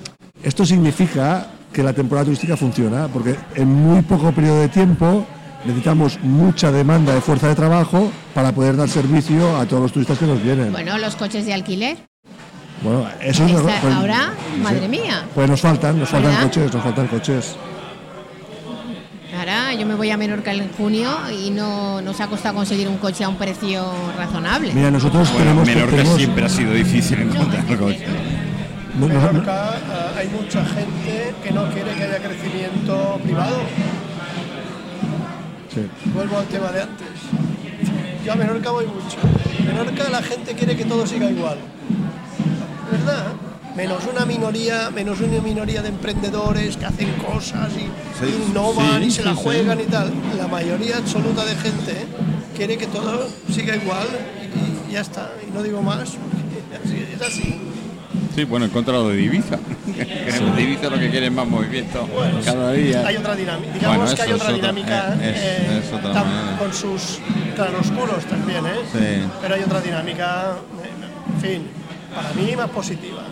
esto significa que la temporada turística funciona, porque en muy poco periodo de tiempo necesitamos mucha demanda de fuerza de trabajo para poder dar servicio a todos los turistas que nos vienen. Bueno, los coches de alquiler. Bueno, eso es Está- pues- ahora, sí. madre mía. Pues nos faltan, nos faltan ¿Verdad? coches, nos faltan coches. Ahora yo me voy a Menorca en junio y no nos ha costado conseguir un coche a un precio razonable. Mira, nosotros bueno, tenemos, Menorca tenemos- siempre ha sido difícil encontrar coche. no- no- no- Menorca ah, hay mucha gente que no quiere que haya crecimiento privado. sí. Vuelvo al tema de antes. Yo a Menorca voy mucho. En Menorca la gente quiere que todo siga igual. ¿Verdad? Menos una minoría, menos una minoría de emprendedores que hacen cosas y Sí, innovan sí, y se la sí, juegan y tal. La mayoría absoluta de gente quiere que todo siga igual y, y ya está. Y no digo más, así- es así. Sí, bueno, en contra de lo de Ibiza. Que Ibiza lo que quiere es más movimiento cada día. Hay otra dinámica. Digamos Bueno, que hay otra dinámica eh, es- eh, es otra tam- manera. con sus claroscuros también, ¿eh? Sí. Pero hay otra dinámica, eh, en fin, para mí más positiva,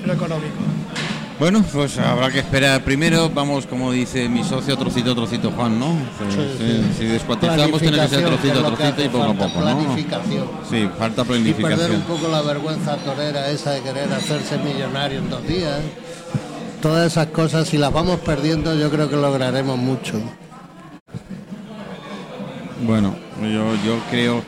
en lo económico. Bueno, pues habrá que esperar. Primero, vamos, como dice mi socio, trocito, trocito, Juan, ¿no? Sí, sí, Si descuartizamos, tiene que ser Planificación, que trocito, trocito y poco a falta, poco, ¿no? Planificación. Sí, falta Y perder un planificación. poco la vergüenza torera esa de querer hacerse millonario en dos días. Todas esas cosas, si las vamos perdiendo, yo creo que lograremos mucho. Bueno, yo, yo creo.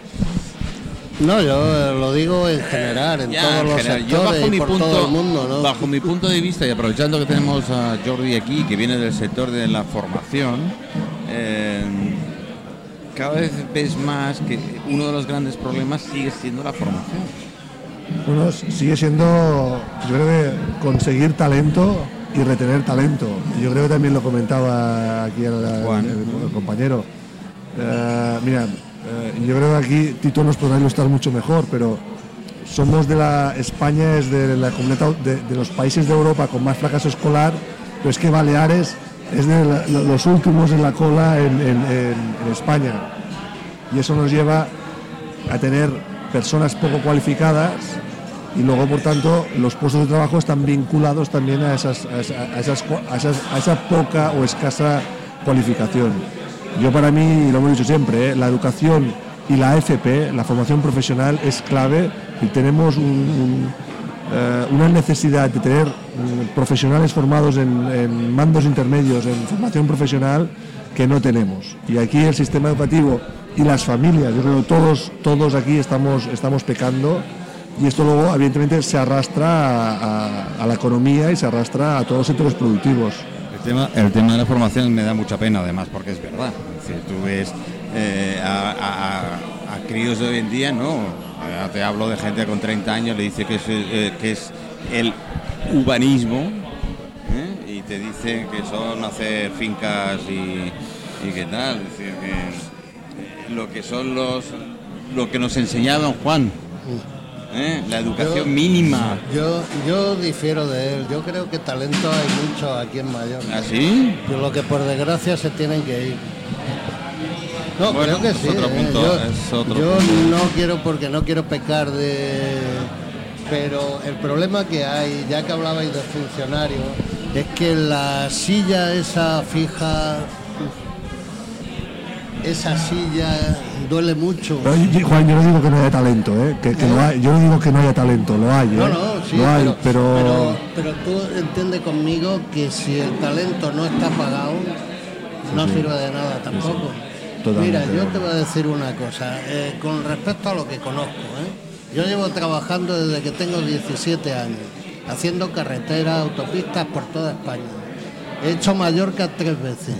No, yo lo digo en general, en Ya, todos en los general, yo sectores bajo y mi por punto, todo el mundo, ¿no? bajo mi punto de vista y aprovechando que tenemos a Jordi aquí, que viene del sector de la formación, eh, cada vez ves más que uno de los grandes problemas sigue siendo la formación. Bueno, sigue siendo, yo creo que conseguir talento y retener talento. Yo creo que también lo comentaba aquí el, el- Juan. el- el compañero. Eh, mira, eh, yo creo que aquí Tito nos podrá ilustrar mucho mejor, pero somos de la España es de la comunidad de, los países de Europa con más fracaso escolar, pero es que Baleares es de los últimos en la cola en, España y eso nos lleva a tener personas poco cualificadas y luego por tanto los puestos de trabajo están vinculados también a, esas, a esas- a esa poca o escasa cualificación. Yo para mí, lo hemos dicho siempre, ¿eh? la educación y la FP, la formación profesional, es clave y tenemos eh, una necesidad de tener mm, profesionales formados en, en mandos intermedios, en formación profesional, que no tenemos. Y aquí el sistema educativo y las familias, yo creo que todos, todos aquí estamos, estamos pecando y esto luego evidentemente se arrastra a- a la economía y se arrastra a todos los sectores productivos. Tema, el tema de la formación me da mucha pena, además, porque es verdad. Es decir, tú ves eh, a, a- a- críos de hoy en día, no. Te hablo de gente con 30 años, le dice que es, eh, que es el urbanismo ¿eh? y te dicen que son hacer fincas y, qué tal. Es decir, que lo que son los. lo que nos enseñaban Juan. ¿Eh? La educación Yo- mínima. Yo, yo difiero de él. Yo creo que talento hay mucho aquí en Mallorca. ¿Así? Pero lo que por desgracia se tienen que ir. No, Bueno, creo que sí. otro ¿eh? yo otro yo no quiero porque no quiero pecar de... Pero el problema que hay, ya que hablabais de funcionarios, es que la silla esa fija, esa silla duele mucho. Pero, Juan, yo no digo que no haya talento, ¿eh? Que, que lo hay. Yo no digo que no haya talento, lo hay, ¿eh? No, no, sí, lo hay, pero, pero, tú entiendes conmigo que si el talento no está pagado, no sirve de nada tampoco. Mira, yo te voy a decir una cosa, eh, con respecto a lo que conozco, ¿eh? yo llevo trabajando desde que tengo 17 años, haciendo carreteras, autopistas por toda España. He hecho Mallorca tres veces.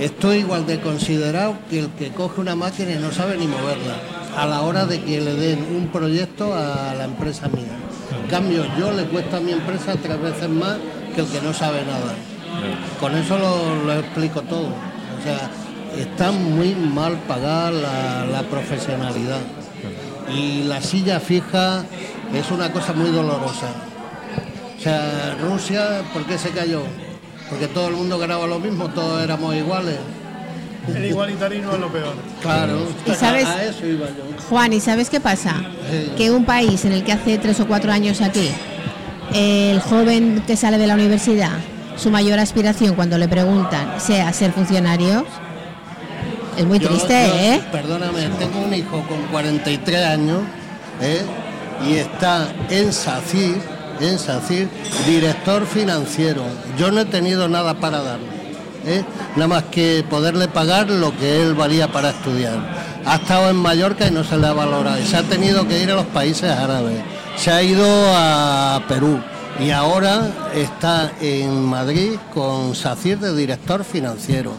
Estoy igual de considerado que el que coge una máquina y no sabe ni moverla a la hora de que le den un proyecto a la empresa mía. En cambio, yo le cuesta a mi empresa tres veces más que el que no sabe nada. Con eso lo, explico todo. O sea, está muy mal pagada la profesionalidad. Y la silla fija es una cosa muy dolorosa. O sea, Rusia, ¿por qué se cayó? Porque todo el mundo ganaba lo mismo, todos éramos iguales. El igualitarismo es lo peor. Claro, ¿Y sabes? a eso iba yo. Juan, ¿y sabes qué pasa? Sí. Que un país en el que hace tres o cuatro años aquí, el joven que sale de la universidad, su mayor aspiración cuando le preguntan sea ser funcionario, es muy Yo- triste, yo, ¿eh? Perdóname, tengo un hijo con 43 años ¿eh? y está en SACIR, en SACIR, director financiero. Yo no he tenido nada para darle, ¿eh? nada más que poderle pagar lo que él valía para estudiar. Ha estado en Mallorca y no se le ha valorado. Se ha tenido que ir a los países árabes. Se ha ido a Perú. Y ahora está en Madrid con SACIR de director financiero.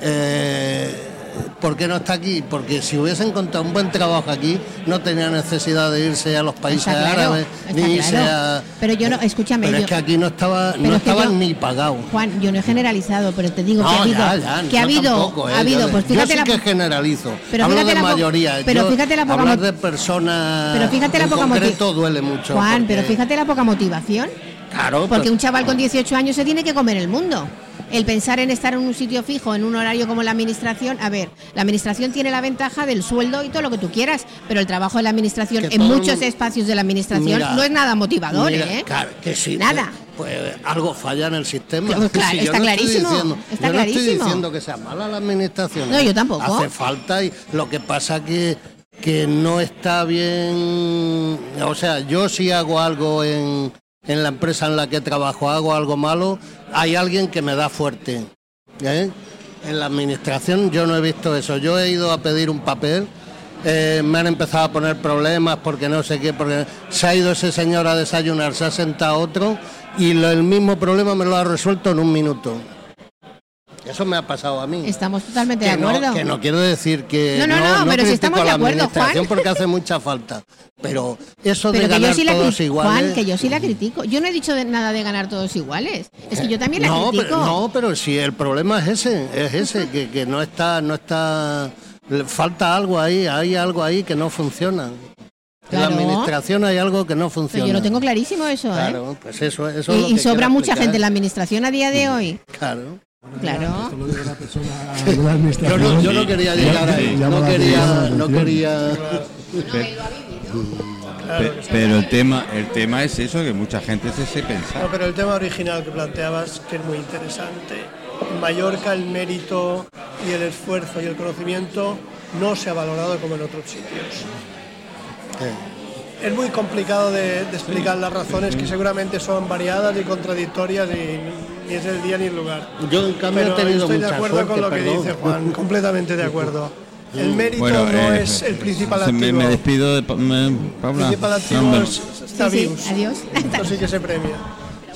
Eh, ¿Por qué no está aquí? Porque si hubiese encontrado un buen trabajo aquí, no tenía necesidad de irse a los países claro, árabes, ni irse claro. a... Pero yo no, escúchame, Pero yo- es que aquí no estaba, no estaban yo- ni pagados. Juan, yo no he generalizado, pero te digo que ha habido, ya, ya, que ha yo habido, tampoco, ¿eh? ha habido, yo, pues yo fíjate sí la, que generalizo. Pero Hablo de la mayoría. pero Yo- fíjate la poca hablar de personas pero fíjate la poca concreto motiv- duele mucho. Juan, pero fíjate la poca motivación. Claro, Porque un chaval con 18 años se tiene que comer el mundo. El pensar en estar en un sitio fijo, en un horario como la administración, a ver, la administración tiene la ventaja del sueldo y todo lo que tú quieras, pero el trabajo de la administración Que en muchos espacios de la administración Mira, no es nada motivador, mira, ¿eh? Claro, que sí. Nada. Pues, pues algo falla en el sistema. Claro, claro, Si yo está no clarísimo, diciendo- está yo no estoy diciendo que sea mala la administración. No, yo tampoco. Hace falta y lo que pasa que que no está bien. O sea, yo si hago algo en, en la empresa en la que trabajo, hago algo malo, hay alguien que me da fuerte. ¿eh? En la administración yo no he visto eso. Yo he ido a pedir un papel. eh, me han empezado a poner problemas porque no sé qué, porque se ha ido ese señor a desayunar, se ha sentado otro y el mismo problema me lo ha resuelto en un minuto. Eso me ha pasado a mí. Estamos totalmente de Que no, acuerdo. que no quiero decir que No, no, no, pero si estamos a de la acuerdo, administración Juan. porque hace mucha falta. Pero eso Pero de ganar sí todos iguales. Juan, que yo sí la critico. Yo no he dicho de nada de ganar todos iguales. Es que yo también la no, critico. pero, no, pero si el problema es ese, es ese, que, que no está, no está, falta algo ahí, hay algo ahí que no funciona. En la administración hay algo que no Pero funciona. yo lo tengo clarísimo eso, ¿eh? Claro, pues eso, eso es lo Y, que sobra mucha explicar. gente en la administración a día de hoy. Claro. Claro. La Yo no, yo no quería llegar ahí, no quería, no quería. Pe- pero el tema, el tema es eso, que mucha gente es ese No, pensar. pero el tema original que planteabas, que es muy interesante. En Mallorca el mérito y el esfuerzo y el conocimiento no se ha valorado como en otros sitios. Es muy complicado de, de explicar las razones que seguramente son variadas y contradictorias y ni es el día ni el lugar. Yo en cambio Pero he tenido estoy de acuerdo suerte, con lo que dice Juan, completamente de acuerdo. El mérito Bueno, no eh, es el principal me, activo. me despido de Pa- me- El Paula. principal activo Hombre. es está Sí, sí, vivos. adiós. Esto sí que se premia.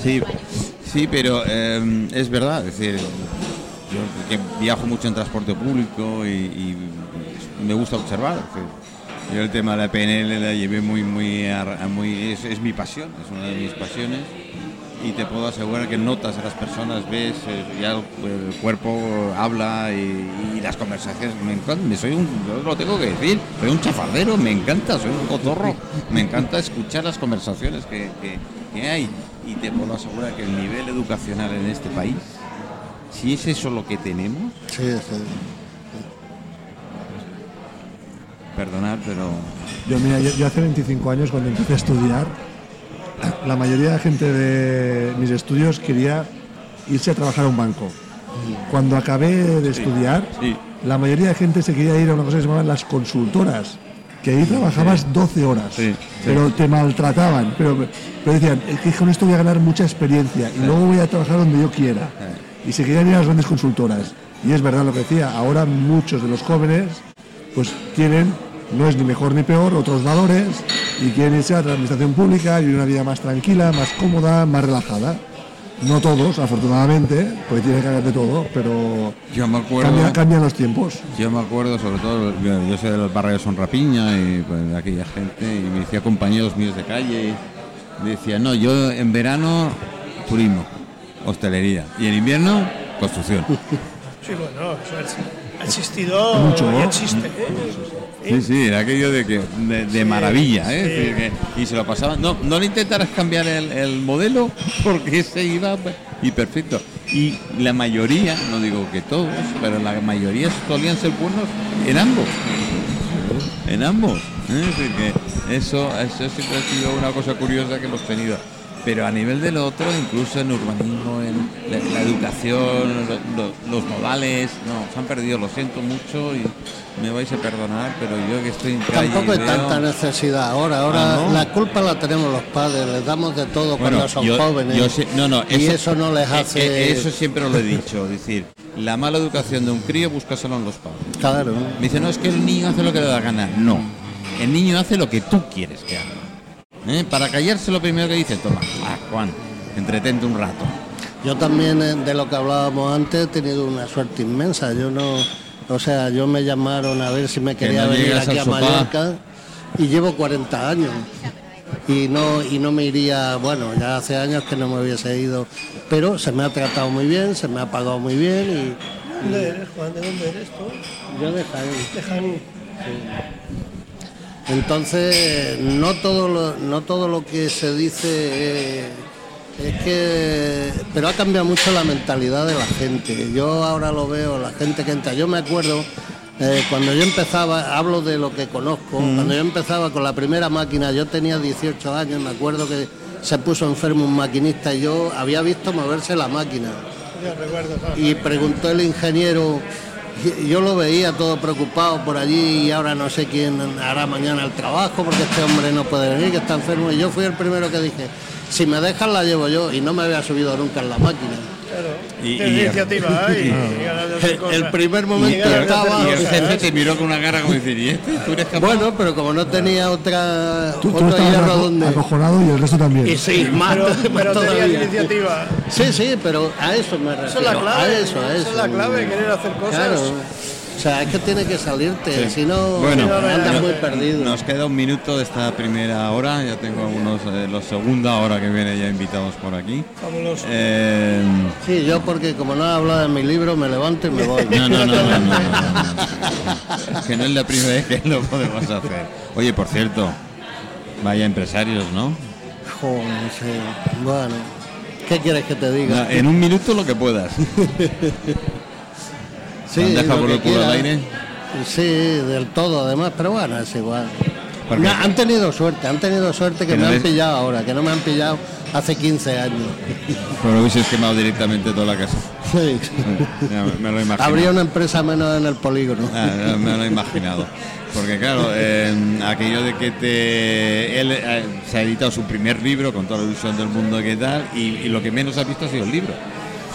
Sí, sí, pero eh, es verdad, es decir, yo que viajo mucho en transporte público y, y me gusta observar. es decir, yo el tema de la PNL la llevé muy, muy, a muy es, es mi pasión, es una de mis pasiones y te puedo asegurar que notas a las personas, ves, eh, ya el, el cuerpo habla y, y las conversaciones. Me encanta, me soy un, yo lo tengo que decir, soy un chafardero, me encanta, soy un cotorro, me encanta escuchar las conversaciones que, que- que hay y te puedo asegurar que el nivel educacional en este país, si es eso lo que tenemos, Sí, sí. perdonar, pero Yo, mira, yo, yo hace 25 años cuando empecé a estudiar, la mayoría de gente de mis estudios quería irse a trabajar a un banco. Cuando acabé de estudiar, sí. la mayoría de gente se quería ir a una cosa que se llamaban las consultoras, que ahí trabajabas 12 horas, pero te maltrataban, pero, pero decían, es que con esto voy a ganar mucha experiencia y luego voy a trabajar donde yo quiera. Y se querían ir a las grandes consultoras. Y es verdad lo que decía, ahora muchos de los jóvenes pues tienen, no es ni mejor ni peor, otros valores y quieren irse a la administración pública y una vida más tranquila, más cómoda, más relajada. No todos, afortunadamente, porque tiene que haber de todo, pero yo me acuerdo... cambia- cambian los tiempos. Yo me acuerdo, sobre todo, yo, yo soy del barrio de Sonrapiña y pues, de aquella gente, y me decía compañeros míos de calle, me decía, no, yo en verano turismo, hostelería, y en invierno construcción. Sí, bueno, eso es- ha existido Mucho, y ¿no? existe. ¿eh? Sí, sí, era aquello de que de, de maravilla, ¿eh? sí. Que- y se lo pasaban. No, no le intentaras cambiar el, el modelo porque se iba y perfecto. Y la mayoría, no digo que todos, pero la mayoría solían ser buenos en ambos. En ambos. ¿eh? Es decir, que eso, eso siempre ha sido una cosa curiosa que hemos tenido. Pero a nivel del otro, incluso en urbanismo, en la, la educación, lo- lo- los modales, no, se han perdido, lo siento mucho y me vais a perdonar, pero yo que estoy en calle Tampoco hay veo- tanta necesidad ahora. Ahora Ah, ¿no? la culpa la tenemos los padres, les damos de todo Bueno, cuando son yo- jóvenes. yo sé- no, no, y eso no les eh, hace. eh, eso siempre lo he dicho, es decir, la mala educación de un crío búscaselo en los padres. Claro. Me dice, no, es que el niño hace lo que le da gana. No, el niño hace lo que tú quieres que haga. ¿Eh? Para callarse lo primero que dice, toma, ah, Juan, entretente un rato. Yo también, eh, de lo que hablábamos antes, he tenido una suerte inmensa. Yo no. O sea, yo me llamaron a ver si me Que quería no venir aquí a sofá. Mallorca y llevo 40 años. Y no, y no me iría, bueno, ya hace años que no me hubiese ido, pero se me ha tratado muy bien, se me ha pagado muy bien ¿Dónde eres, Juan? ¿De dónde eres tú? y yo de Jaén. De Jaén. Entonces, no todo lo, no todo lo que se dice eh, es que... Pero ha cambiado mucho la mentalidad de la gente. Yo ahora lo veo, la gente que entra. Yo me acuerdo, eh, cuando yo empezaba, hablo de lo que conozco, cuando yo empezaba con la primera máquina, yo tenía 18 años, me acuerdo que se puso enfermo un maquinista y yo había visto moverse la máquina recuerdo. y preguntó el ingeniero, yo lo veía todo preocupado por allí y ahora no sé quién hará mañana el trabajo porque este hombre no puede venir, que está enfermo. Y yo fui el primero que dije, si me dejan la llevo yo y no me había subido nunca en la máquina. Y- El, primer momento estaba... Y jefe te miró con una cara como decir, ¿y este? ¿Tú eres capaz? Bueno, pero como no tenía otra Tú, tú otro estabas hierro aco- donde... acojonado y el resto también. Y sí, más, Pero, más pero iniciativa. Sí, sí, pero a eso me refiero. Esa es la clave. A eso, a eso. Esa es la clave, querer hacer cosas. Claro. O sea, es que tiene que salirte, si no Bueno, no, no, andas no, muy perdido. Nos queda un minuto de esta primera hora, ya tengo algunos, eh, los segunda hora que viene ya invitados por aquí. Eh, Sí, yo porque como no he hablado de mi libro, me levanto y me voy. No, no, no, no, no, no, no. Es que no es la primera vez que lo podemos hacer. Oye, por cierto, vaya empresarios, ¿no? Joder, sí. Bueno, ¿qué quieres que te diga? En un minuto lo que puedas. Sí, ¿Te han dejado lo por el culo al aire? Sí, del todo, además, pero bueno, es igual. No, han tenido suerte, han tenido suerte que, Que me no han les- pillado ahora, que no me han pillado hace 15 años. Pero hubieses quemado directamente toda la casa. Sí. Ya me- lo imagino. Habría una empresa menos en el polígono. Ah, me lo he imaginado. Porque claro, eh, aquello de que te él eh, se ha editado su primer libro con toda la ilusión del mundo que tal, y, y lo que menos ha visto ha sido el libro.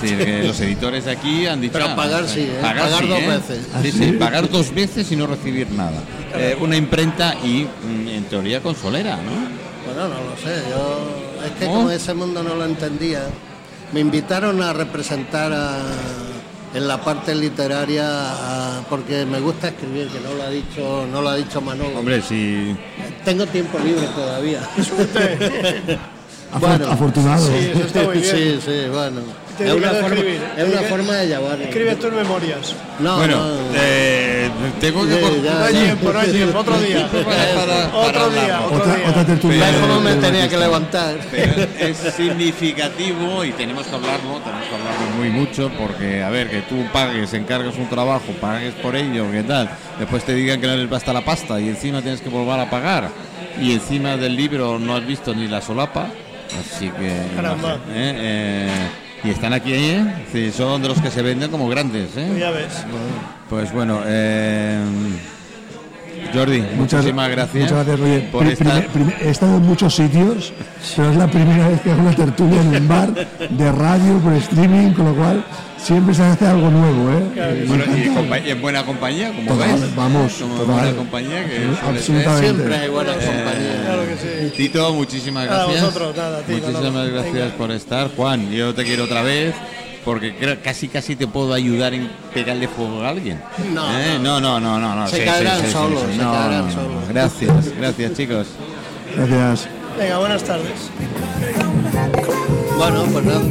Es decir, que los editores de aquí han dicho... Pero ah, pagar sí, ¿eh? Pagar dos veces. Sí, sí, pagar dos veces y no recibir nada. Eh, una imprenta y, mm, en teoría, consolera, ¿no? Bueno, no lo sé, yo es que ¿No? como ese mundo no lo entendía, me invitaron a representar a- en la parte literaria a- porque me gusta escribir, que no lo ha dicho, no lo ha dicho Manolo. Hombre, si... Tengo tiempo libre todavía. Afor- afortunado. Sí, eso está muy bien. Sí, sí, bueno. Te Es una, forma, escribir, es una te forma de llevar. Escribes tus memorias. No, Bueno, no. eh, tengo que... Sí, cor- ya, No hay tiempo, no hay tiempo. Otro día. para- para Otro día, otro Otra, día. otra tertulia. Pero- ¿Cómo me tenía que levantar? Pero es significativo y tenemos que hablarlo, tenemos que hablarlo muy mucho porque, a ver, que tú pagues, encargues un trabajo, pagues por ello, ¿qué tal? Después te digan que no les basta la pasta y encima tienes que volver a pagar y encima del libro no has visto ni la solapa, así que... no Caramba. sé, ¿eh? Eh, y están aquí, ¿eh? Sí, son de los que se venden como grandes, ¿eh? Ya ves. Pues bueno, eh, Jordi, Muchas, muchísimas gracias. Muchas gracias, Roger. por estar. primer- primer- he estado en muchos sitios, pero es la primera vez que hago una tertulia en un bar de radio por streaming, con lo cual siempre se hace algo nuevo, ¿eh? Bueno, y, en buena compañía, como Total, ves. vamos, Como en total. buena compañía, que. Absolutamente. Siempre hay buena compañía. Claro que sí. Tito, muchísimas Nada, gracias. vosotros, nada, a ti, muchísimas gracias Venga. por estar. Juan, yo te quiero otra vez. Porque creo, casi casi te puedo ayudar en pegarle fuego a alguien. No, ¿Eh? no, no, no, no, no. Se sí, caerán sí, solos, sí. se No, caerán no, no. solos. Gracias, gracias chicos. Gracias. Venga, buenas tardes. Bueno, pues nada.